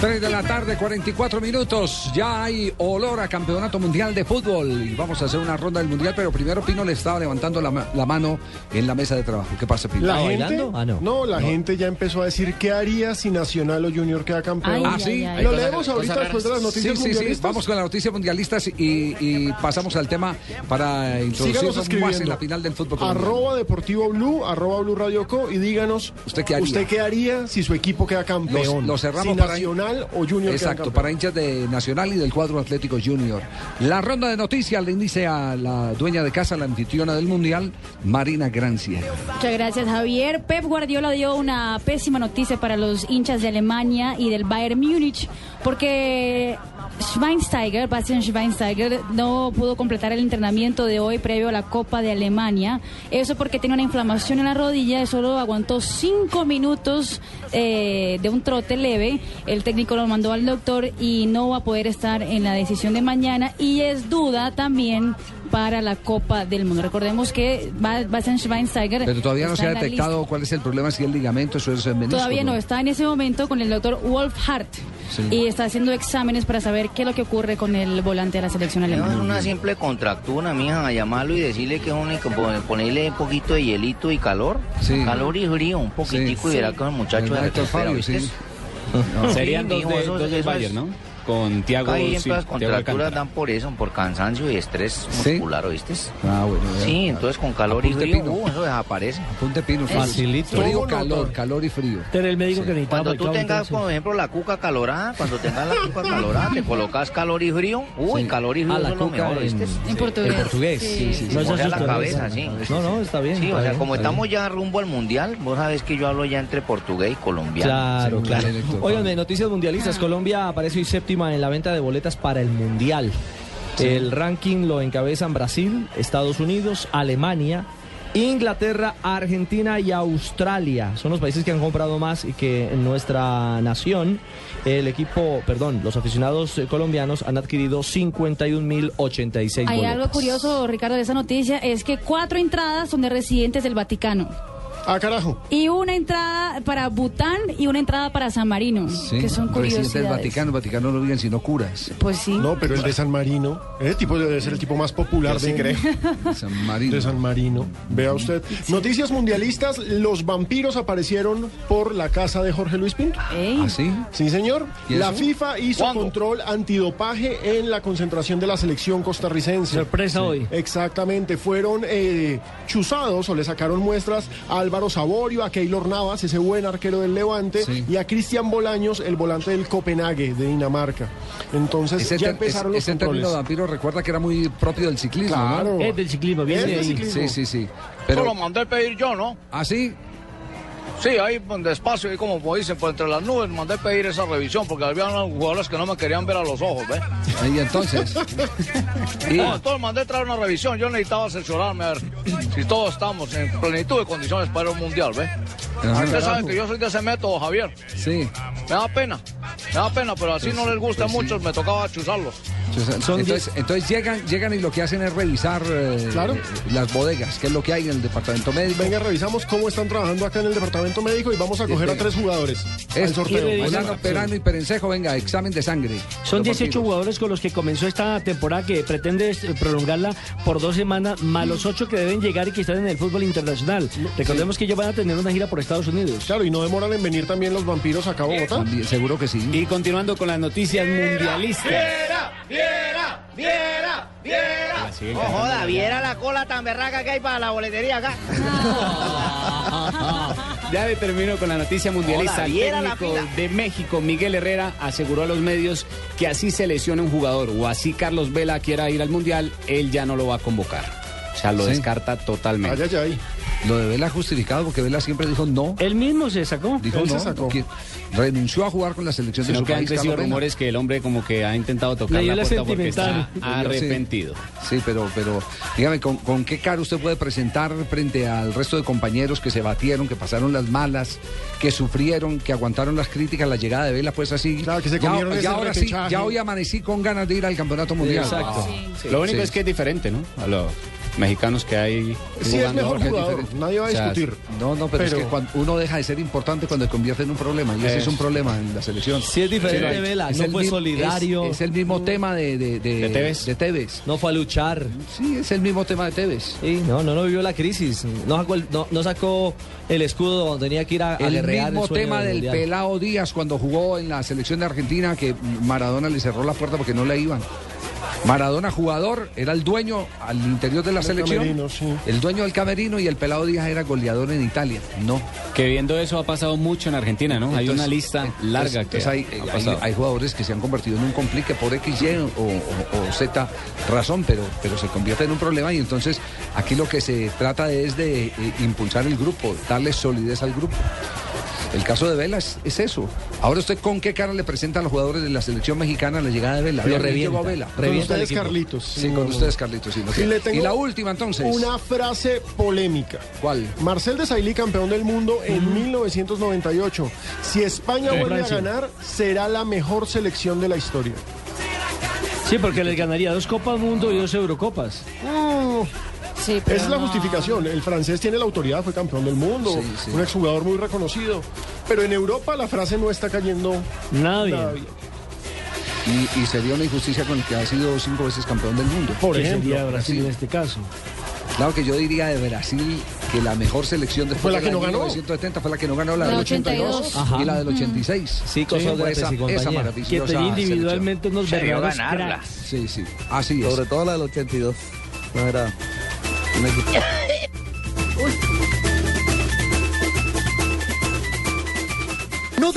Tres de la tarde, 44 minutos. Ya hay olor a campeonato mundial de fútbol. Y vamos a hacer una ronda del mundial, pero primero Pino le estaba levantando la, ma- la mano en la mesa de trabajo. ¿Qué pasa, Pino? La gente, Ah, no. la gente ya empezó a decir qué haría si Nacional o Junior queda campeón. ah, sí. Lo leemos ahorita después de las noticias sí, sí, sí. mundialistas. Vamos con las noticias mundialistas y, y pasamos al tema para Síganos introducirnos más en la final del fútbol colombiano. Arroba Deportivo Blue, arroba Blue Radio Co. Y díganos, ¿Usted qué haría? ¿usted qué haría si su equipo queda campeón? Lo cerramos si para- Nacional o Junior Exacto, para hinchas de Nacional y del cuadro Atlético Junior. La ronda de noticias le inicia a la dueña de casa, la anfitriona del Mundial, Marina Grancia. Muchas gracias, Javier. Pep Guardiola dio una pésima noticia para los hinchas de Alemania y del Bayern Múnich, porque Schweinsteiger, Bastian Schweinsteiger, no pudo completar el entrenamiento de hoy previo a la Copa de Alemania. Eso porque tiene una inflamación en la rodilla y solo aguantó cinco minutos eh, de un trote leve. El técnico lo mandó al doctor y no va a poder estar en la decisión de mañana y es duda también para la Copa del Mundo. Recordemos que Ba- Bastian Schweinsteiger Pero todavía no se ha detectado cuál es el problema, si el ligamento, eso es el menisco. Todavía no, está en ese momento con el doctor Wolf Hart Sí. y está haciendo exámenes para saber qué es lo que ocurre con el volante de la selección Es alemana. una simple contractura, mija, a llamarlo y decirle que es como ponerle un poquito de hielito y calor. Sí. Calor y frío, un poquitico y verá que el muchacho recupera, Fabio. No, Serían dos, de- dos eso Bayern, es- ¿no? Con Tiago Ahí sí, siempre las contracturas dan por eso, por cansancio y estrés ¿Sí? muscular, ¿oíste? Ah, bueno. ya. Sí, entonces con calor y frío, Pino. uh, eso desaparece. Apunte Pino, Es- facilito. Frío, calor, calor y frío. Era el médico que necesitaba. Cuando tú tengas, entonces. por ejemplo, la cuca calorada, cuando tengas la cuca calorada, te colocas calor y frío. Uy, calor y frío Ah, la es lo cuca mejor, en- ¿viste? En portugués. en portugués. Sí, sí, sí. No se la cabeza, sí. no, no, está bien, Sí, o sea, como estamos ya rumbo al mundial, vos sabés que yo hablo ya entre portugués y colombiano. Claro, claro. Óiganme, noticias mundialistas. Colombia aparece hoy en la venta de boletas para el Mundial. El ranking lo encabezan Brasil, Estados Unidos, Alemania, Inglaterra, Argentina y Australia. Son los países que han comprado más y que en nuestra nación, el equipo, perdón, los aficionados colombianos han adquirido 51.086 Hay boletas. algo curioso, Ricardo, de esa noticia, es que cuatro entradas son de residentes del Vaticano. Ah, carajo. Y una entrada para Bután y una entrada para San Marino, Sí, que son presidente del curiosidades. Vaticano, el Vaticano no viven sino curas. Pues sí. No, pero el de San Marino, ese tipo debe ser el tipo más popular de, San Marino. de San Marino. Vea usted. Noticias mundialistas, los vampiros aparecieron por la casa de Jorge Luis Pinto. ¿Ah, sí? Sí, señor. ¿Y La? FIFA hizo control antidopaje en la concentración de la selección costarricense. Sorpresa hoy. Exactamente. Fueron eh, chuzados o le sacaron muestras a Álvaro Saborio, a Keylor Navas, ese buen arquero del Levante, y a Cristian Bolaños, el volante del Copenhague de Dinamarca. Entonces Ese, ya empezaron ese- los ese término controles. de vampiro recuerda que era muy propio del ciclismo, Claro. ¿no? Es del ciclismo, Es del ciclismo. Sí, sí, sí. Eso Pero, lo mandé pedir yo, ¿no? ¿Ah, sí? Sí, ahí pues, despacio, ahí como dicen, por entre las nubes, mandé pedir esa revisión porque había unos jugadores que no me querían ver a los ojos, ¿ves? Y entonces. Y- No, entonces mandé traer una revisión. Yo necesitaba asesorarme a ver si todos estamos en plenitud de condiciones para un mundial, ¿ves? Ajá. Ustedes saben que yo soy de ese método, Javier. Sí. Me da pena, me da pena, pero así no les gusta a muchos, me tocaba chuzarlos. entonces, entonces llegan, llegan y lo que hacen es revisar eh, Claro. las bodegas, que es lo que hay en el departamento médico. Venga, revisamos cómo están trabajando acá en el departamento médico y vamos a coger a tres jugadores al Es sorteo. Molano, Perano y Perencejo, venga, examen de sangre. Son Los 18 vampiros. jugadores con los que comenzó esta temporada que pretende eh, prolongarla por dos semanas, más los ocho que deben llegar y que están en el fútbol internacional. Recordemos que ellos van a tener una gira por Estados Unidos. Claro, y no demoran en venir también los vampiros acá a Bogotá. También, seguro que sí. Y continuando con las noticias mundialistas. ¡Viera! ¡Viera! ¡Viera! ¡Viera! No joda, viera la cola tan berraca que hay para la boletería acá. Ya le termino con la noticia mundialista. Hola, El técnico de México, Miguel Herrera, aseguró a los medios que así se lesione un jugador o así Carlos Vela quiera ir al Mundial, él ya no lo va a convocar. O sea, lo Sí. descarta totalmente. Ay, ay, ay. Lo de Vela justificado porque Vela siempre dijo no. Él mismo se sacó. Dijo Él no, se sacó. renunció a jugar con la selección de Sino su que han país. crecido Carlos Vela. rumores que el hombre como que ha intentado tocar la la puerta porque está arrepentido. Sí, sí, pero, pero dígame, ¿con, con qué cara usted puede presentar frente al resto de compañeros que se batieron, que pasaron las malas, que sufrieron, que aguantaron las críticas, la llegada de Vela, pues así? Claro, que se ya, comieron ya ese ahora sí, ya hoy amanecí con ganas de ir al campeonato mundial. Exacto. Sí. Lo único Sí. es que es diferente, ¿no? A los mexicanos que hay Sí, es mejor jugador, diferente. nadie va a O sea, discutir. No, no, pero, es que cuando uno deja de ser importante cuando se convierte en un problema. Y ese es un problema en la selección. Sí, es diferente, Sí, Vela, es no el fue mismo- solidario. Es, es el mismo tema de, de, de, ¿De Tevez? de Tevez. No fue a luchar. Sí, es el mismo tema de Tevez. Sí, no, no, no vivió la crisis. No sacó el, no, no sacó el escudo donde tenía que ir a, El mismo tema del Mundial. pelao Díaz cuando jugó en la selección de Argentina que Maradona le cerró la puerta porque no le iban. Maradona jugador, era el dueño al interior de la Del selección, camerino, sí. el dueño del camerino y el pelado Díaz era goleador en Italia. No. Que viendo eso ha pasado mucho en Argentina, ¿no? hay una lista entonces- larga entonces que hay, ha hay- jugadores que se han convertido en un complique por X, Y o, o- o Z razón, pero, pero se convierte en un problema y entonces aquí lo que se trata es de eh, impulsar el grupo, darle solidez al grupo. El caso de Vela es, es eso. Ahora usted con qué cara le presenta a los jugadores de la selección mexicana la llegada de Vela. Lo revienta. llegó Vela. Con Revienta el ustedes. Carlitos. Sí, No, con no. ustedes, Carlitos. sí, no Y, sé. le tengo Y la última entonces. Una frase polémica. ¿Cuál? Marcel Desailly, campeón del mundo en 1998. Si España Sí. vuelve Francia. a ganar, será la mejor selección de la historia. Sí, porque les ganaría dos Copas Mundo y dos Eurocopas. Mm, Sí, pero es la no. justificación. El francés tiene la autoridad, fue campeón del mundo, Sí, sí. un exjugador muy reconocido. Pero en Europa la frase no está cayendo bien. Y, y sería una injusticia con el que ha sido cinco veces campeón del mundo. Por ejemplo. sería Brasil en este caso. Claro que yo diría de Brasil que la mejor selección después Fue la de que no de ganó. 1970 fue la que no ganó, la La del 82. 82 Ajá. y la del 86. Sí, con fue Sócrates esa, esa Que maravillosa tenía individualmente unos verdaderos ganarla. cracks. Sí, sí, así es. Sobre todo la del 82. No era un equipo. No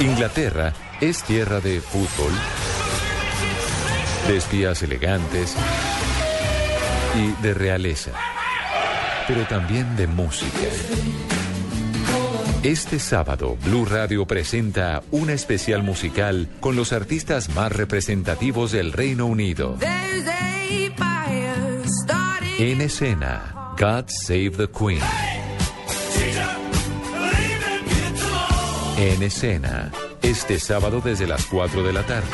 Inglaterra es tierra de fútbol, de espías elegantes y de realeza, pero también de música. Este sábado, Blue Radio presenta una especial musical con los artistas más representativos del Reino Unido. En escena, God Save the Queen. En escena, este sábado desde las 4 de la tarde.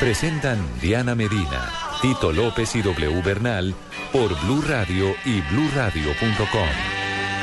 Presentan Diana Medina, Tito López y W Bernal por Blue Radio y bluradio.com.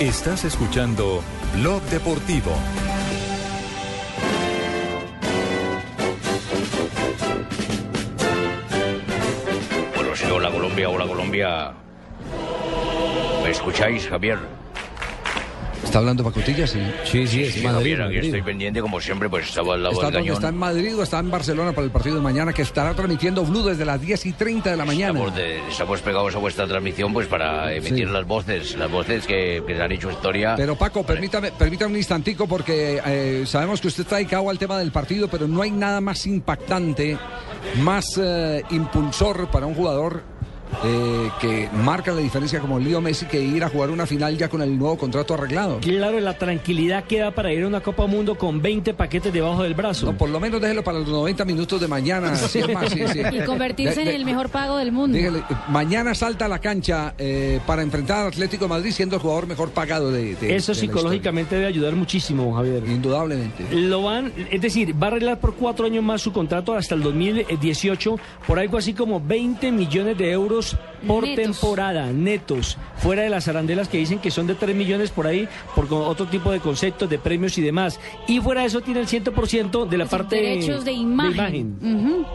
Estás escuchando Blog Deportivo. Bueno, sí, hola Colombia, hola Colombia. ¿Me escucháis, Javier? ¿Está hablando Pacotilla? Sí, sí, sí, es Madrid, Javier, aquí estoy pendiente, como siempre, pues estaba al lado ¿Está, del cañón. ¿Está en Madrid o está en Barcelona para el partido de mañana que estará transmitiendo Blue desde las 10 y 30 de la mañana? Estamos, de- estamos pegados a vuestra transmisión pues para emitir Sí. las voces, las voces que, que han hecho historia. Pero Paco, permítame, permítame un instantico porque eh, sabemos que usted está dedicado al tema del partido, pero no hay nada más impactante, más eh, impulsor para un jugador eh, que marca la diferencia como Leo Messi que ir a jugar una final ya con el nuevo contrato arreglado. Claro, la tranquilidad que da para ir a una Copa Mundo con 20 paquetes debajo del brazo. por lo menos déjelo para los 90 minutos de mañana. sí, más, sí, sí. Y convertirse De- de- en el mejor pago del mundo. Dígale, mañana salta a la cancha eh, para enfrentar al Atlético de Madrid siendo el jugador mejor pagado de, de- Eso de la historia. psicológicamente debe ayudar muchísimo, Javier. Indudablemente. Lo van, es decir, va a arreglar por cuatro años más su contrato hasta el 2018 por algo así como 20 millones de euros por Netos. temporada, netos, fuera de las arandelas que dicen que son de 3 millones por ahí, por otro tipo de conceptos, de premios y demás. Y fuera de eso tiene el 100% de la parte derechos de imagen. Ujú.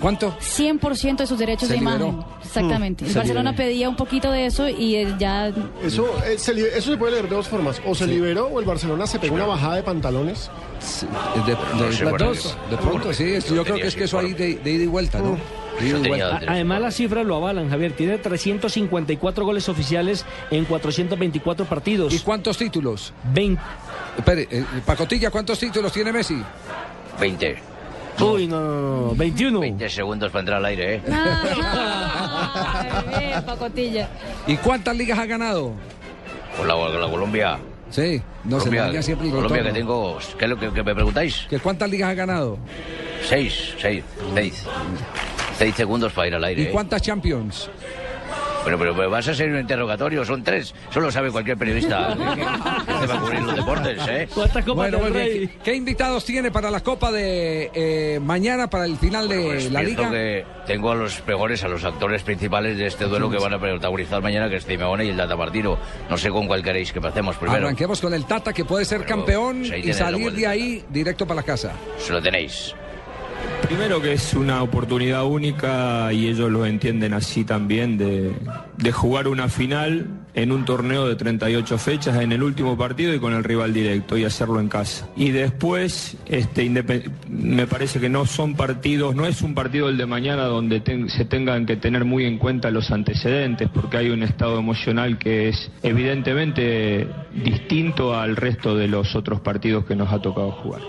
¿Cuánto? 100% de sus derechos Se de liberó. imagen. Exactamente. Mm, El Barcelona liberó. pedía un poquito de eso y eh, ya Eso, eh, se, eso se puede leer de dos formas. O se liberó o el Barcelona se pegó una bajada de pantalones. De, de- las dos, de pronto, sí. yo creo que es que eso hay de, de ida y vuelta, ¿no? De Además las cifras lo avalan, Javier. Tiene 354 goles oficiales en 424 partidos. ¿Y cuántos títulos? 20. Espere, eh, Pacotilla, ¿cuántos títulos tiene Messi? 20. Uy, no, no, no, 21. 20 segundos para entrar al aire, ¿eh? Bien, pacotilla. ¿Y cuántas ligas ha ganado? Con la, con la Colombia. Sí, no se Colombia, daña siempre Colombia que tengo... ¿Qué es lo que, que me preguntáis? ¿Que ¿Cuántas ligas ha ganado? Seis, seis, seis. Seis segundos para ir al aire, ¿Y ¿eh? cuántas Champions? Bueno, pero pero vas a ser un interrogatorio, son tres. Solo sabe cualquier periodista que va a cubrir los deportes, ¿eh? Bueno, muy bien. ¿Qué, qué invitados tiene para la Copa de eh, mañana, para el final de Pues la Liga? que tengo a los mejores, a los actores principales de este duelo que van a protagonizar mañana, que es Simeone y el Data Martino. No sé con cuál queréis que pasemos primero. Arranquemos con el Tata, que puede ser Pero, campeón pues y salir de ahí directo para la casa. Se lo tenéis. Primero que es una oportunidad única y ellos lo entienden así también de, jugar una final en un torneo de 38 fechas en el último partido y con el rival directo y hacerlo en casa. Y después este, me parece que no son partidos, no es un partido el de mañana donde se tengan que tener muy en cuenta los antecedentes porque hay un estado emocional que es evidentemente distinto al resto de los otros partidos que nos ha tocado jugar.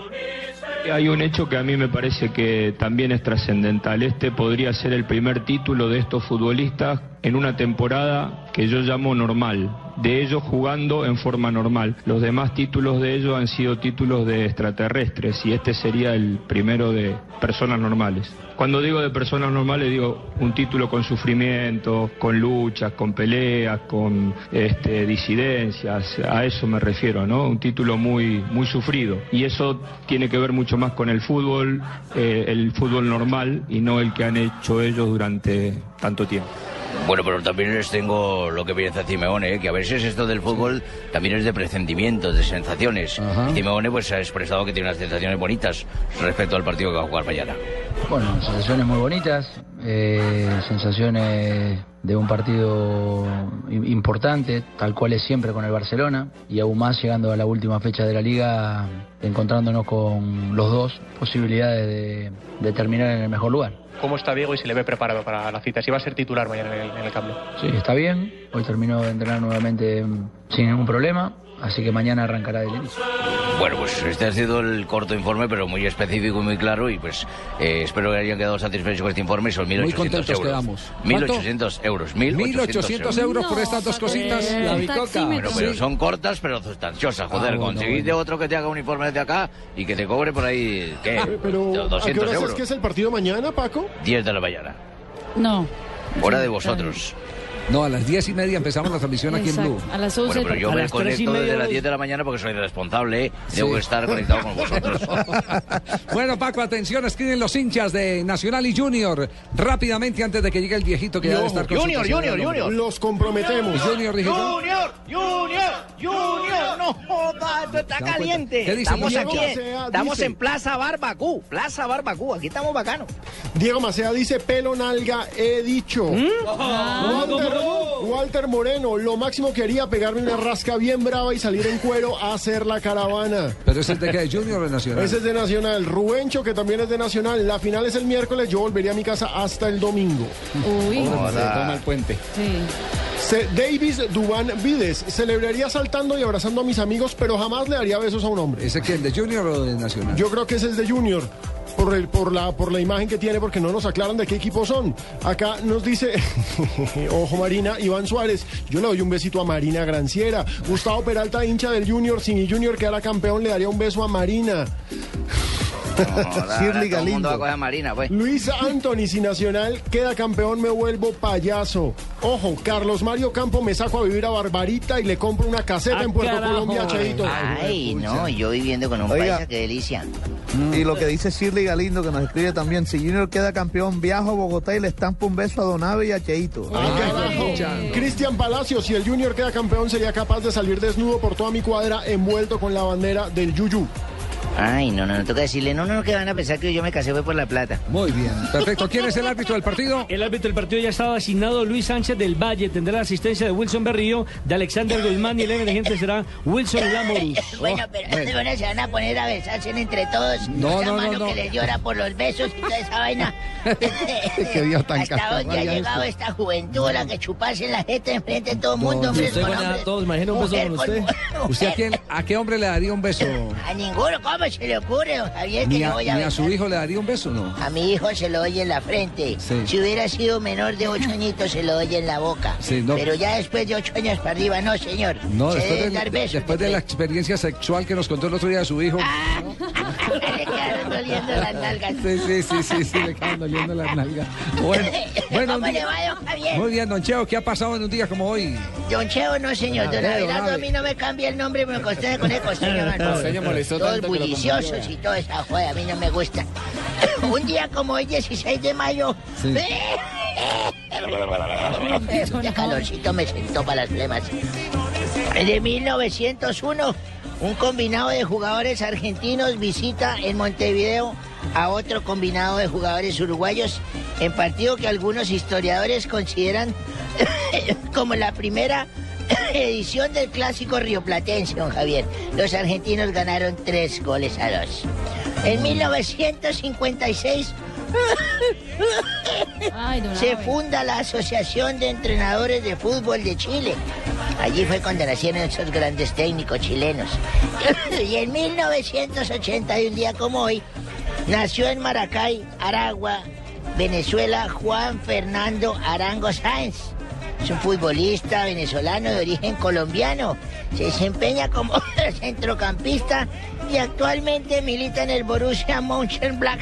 Hay un hecho que a mí me parece que también es trascendental. Este podría ser el primer título de estos futbolistas en una temporada que yo llamo normal, de ellos jugando en forma normal. Los demás títulos de ellos han sido títulos de extraterrestres y este sería el primero de personas normales. Cuando digo de personas normales digo un título con sufrimiento, con luchas, con peleas, con este, disidencias, a eso me refiero, ¿no? Un título muy, muy sufrido. Y eso tiene que ver mucho más con el fútbol, eh, el fútbol normal y no el que han hecho ellos durante tanto tiempo. Bueno, pero también les tengo lo que piensa Simeone, ¿eh? que a veces esto del fútbol también es de presentimientos, de sensaciones. Y Simeone pues ha expresado que tiene unas sensaciones bonitas respecto al partido que va a jugar mañana. Bueno, sensaciones muy bonitas, eh, sensaciones de un partido importante, tal cual es siempre con el Barcelona, y aún más llegando a la última fecha de la liga, encontrándonos con los dos posibilidades de, de terminar en el mejor lugar. ¿Cómo está Diego y se le ve preparado para la cita? Si va a ser titular mañana en el, en el cambio. Sí, está bien, hoy terminó de entrenar nuevamente mm, sin ningún problema, así que mañana arrancará del inicio. Bueno, pues este ha sido el corto informe, pero muy específico y muy claro. Y pues eh, espero que hayan quedado satisfechos con este informe. Son 1.800 Muy contentos euros. quedamos. ¿Cuánto? 1.800 euros. 1.800 1.800 euros por estas dos cositas. La bicoca. Bueno, pero Sí. son cortas, pero sustanciosas. Joder, Ah, bueno, conseguiste otro que te haga un informe desde acá y que te cobre por ahí, ¿qué? Pero, ¿a qué 200 horas euros. es que es el partido mañana, Paco? 10 de la mañana. No. Hora de vosotros. No, a las diez y media empezamos la transmisión aquí en. Blue. A las Bueno, pero yo me conecto desde las 10 de la mañana porque soy responsable. ¿eh? Tengo que estar conectado con vosotros. Bueno, Paco, atención, escriben los hinchas de Nacional y Junior rápidamente antes de que llegue el viejito que ya debe estar con su Junior, Junior. Junior. Los comprometemos. Junior, yo. Junior, Junior, Junior, no joda, esto está ¿Se dan caliente. ¿Qué dice estamos Diego aquí, Macea? estamos Dice- en Plaza Barbacú, Plaza Barbacú, aquí estamos bacanos. Diego Macea dice, pelo nalga, he dicho. Walter, Walter Moreno, lo máximo que haría pegarme una rasca bien brava y salir en cuero a hacer la caravana. Pero ese es de que Junior o de Nacional. Ese es de Nacional. Rubencho, que también es de Nacional. La final es el miércoles, yo volvería a mi casa hasta el domingo. Uy. Se toma el puente. Davis Dubán Vides, celebraría saltando y abrazando a mis amigos, pero jamás le daría besos a un hombre. ¿Ese quién, de Junior o de Nacional? Yo creo que ese es de Junior. Por, el, por, la, por la imagen que tiene, porque no nos aclaran de qué equipo son. Acá nos dice, ojo Marina, Iván Suárez, yo le doy un besito a Marina Granciera. Gustavo Peralta, hincha del Junior, si mi Junior quedara campeón, le daría un beso a Marina. Shirley Todo el mundo va a coger a Marina, pues. Luis Anthony, si Nacional queda campeón, me vuelvo payaso. Ojo, Carlos Mario Campo me saco a vivir a Barbarita y le compro una caseta Ah, en Puerto carajo. Colombia, Cheito. Ay, no, yo viviendo con un Oiga. paisa, qué delicia. Y lo que dice Shirley Galindo, que nos escribe también, si Junior queda campeón, viajo a Bogotá y le estampo un beso a Donave y a Cheito. Cristian Palacios, si el Junior queda campeón, sería capaz de salir desnudo por toda mi cuadra envuelto con la bandera del Yuyu. Ay, no, no, no toca decirle, no, no, que van a pensar que yo me casé fue por la plata. Muy bien, perfecto. ¿Quién es el árbitro del partido? El árbitro del partido ya estaba asignado Luis Sánchez del Valle. Tendrá la asistencia de Wilson Berrío, de Alexander Guzmán y el emergente será Wilson Lamorus. Bueno, pero bueno. bueno, se van a poner a besarse entre todos. No, esa no, no, mano no. que les llora por los besos y toda esa vaina. Qué Dios tan Hasta dónde ha llegado esto. esta juventud, la que chuparse la jeta enfrente de todo el mundo, No, hombres usted con hombres. todos, imagina un beso con usted. mujer. ¿Usted a, quién, a qué hombre le daría un beso? A ninguno, ¿cómo se le ocurre, don Javier, que Ni yo a, voy a ni a su hijo le daría un beso, ¿no? A mi hijo se lo doy en la frente. Sí. Si hubiera sido menor de ocho añitos, se lo doy en la boca. Sí, no. Pero ya después de ocho años para arriba, no, señor. No, se después, dar besos. después de la experiencia sexual que nos contó el otro día de su hijo. Le quedaron doliendo las nalgas. Sí, sí, sí, sí, sí, le quedan doliendo las nalgas. Bueno, ¿Cómo le va, don Javier? muy bien, don Cheo, ¿qué ha pasado en un día como hoy? Don Cheo, no, señor. Don Abelardo, a mí no me cambia el nombre, me costeño con el costeño, hermano. Costeño molestó Todos tanto que lo y toda esa joda, a mí no me gusta. Un día como hoy, 16 de mayo. Sí. Este calorcito me sentó para las flemas. De 1901, un combinado de jugadores argentinos visita en Montevideo a otro combinado de jugadores uruguayos en partido que algunos historiadores consideran como la primera edición del clásico rioplatense, don Javier. Los argentinos ganaron tres goles a dos. En 1956 se funda la Asociación de Entrenadores de Fútbol de Chile. Allí fue cuando nacieron esos grandes técnicos chilenos. Y en 1980, y un día como hoy, Nació en Maracay, Aragua, Venezuela, Juan Fernando Arango Sáenz. Es un futbolista venezolano de origen colombiano. Se desempeña como centrocampista y actualmente milita en el Borussia Mönchengladbach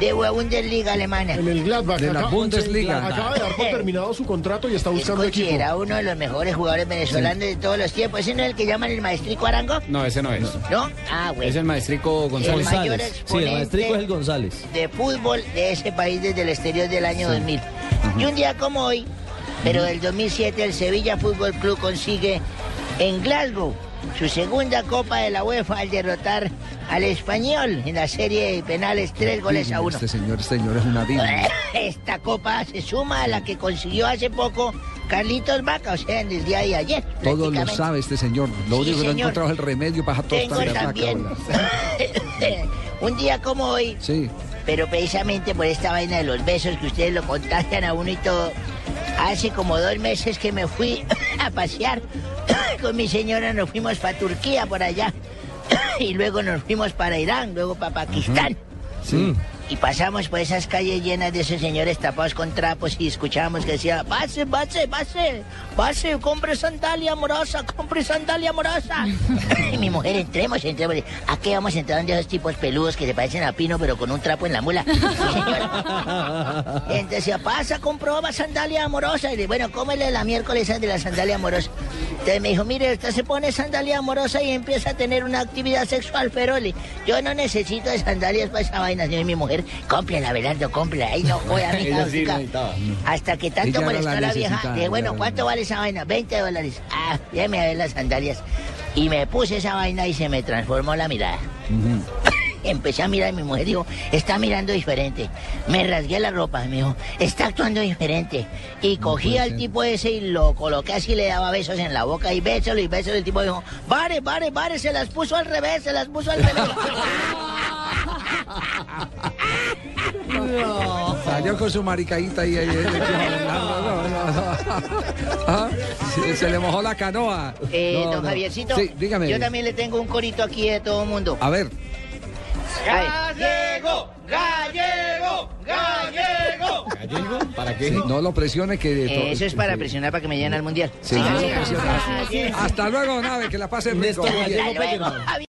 de la Bundesliga alemana. En el Gladbach. De la acá- Bundesliga. Acaba de dar por terminado su contrato y está buscando Es equipo. considerado uno de los mejores jugadores venezolanos de todos los tiempos. ¿Ese no es el que llaman el maestrico Arango? No, ese no es. ¿No? Ah, bueno. Es el maestrico González. El mayor Sí, el maestrico es el González. de fútbol de ese país desde el exterior del año 2000. Y un día como hoy, pero del 2007, el Sevilla Fútbol Club consigue en Glasgow su segunda Copa de la UEFA al derrotar al Español en la serie de penales tres goles a uno. Este señor, este señor es una diva. Esta copa se suma a la que consiguió hace poco Carlitos Vaca, o sea, en el día de ayer. Todo lo sabe este señor. Lo Sí, único que no ha encontrado es el remedio para Tengo la también. Un día como hoy, Sí. pero precisamente por esta vaina de los besos que ustedes lo contagian a uno y todo, hace como dos meses que me fui a pasear con mi señora, nos fuimos para Turquía por allá y luego nos fuimos para Irán, luego para Pakistán. Sí. Y pasamos por esas calles llenas de esos señores tapados con trapos y escuchábamos que decía, pase, pase, pase, pase, compre sandalia amorosa, compre sandalia amorosa. y mi mujer, entremos, entremos. ¿A qué vamos a entrar donde esos tipos peludos que se parecen a Pino pero con un trapo en la mula? Entonces decía, pasa, comproba sandalia amorosa. Y le bueno, cómele la miércoles de la sandalia amorosa. Entonces me dijo, mire, usted se pone sandalia amorosa y empieza a tener una actividad sexual ferole. Yo no necesito de sandalias para esa vaina, señor, mi mujer. Cómprela, Abelardo, cómprela. Ay, no, voy a mi sí. Hasta que tanto molestó la vieja. Dije, bueno. ¿cuánto vale esa vaina? 20 dólares. Ah, déjame ver las sandalias. Y me puse esa vaina y se me transformó la mirada. Empecé a mirar y mi mujer dijo, está mirando diferente. Me rasgué la ropa, me dijo, está actuando diferente. Y cogí al tipo ese y lo coloqué así, le daba besos en la boca y besos y besos. El tipo dijo, vale, vale, vale, se las puso al revés, se las puso al revés. Salió con su maricaíta ahí. ahí, ahí, ahí, no, no, no, no. Ah, Se, se le mojó la canoa. Eh, No, don no. Javiercito, Sí, dígame. yo también le tengo un corito aquí de todo el mundo. A ver. ¡Gallego! ¡Gallego! ¡Gallego! ¿Gallego? ¿Para qué? Sí, no lo presione que... Eso es para presionar para que me lleven al mundial. Sí, presione. Hasta luego, nave, que la pase rico. Néstor Gallego.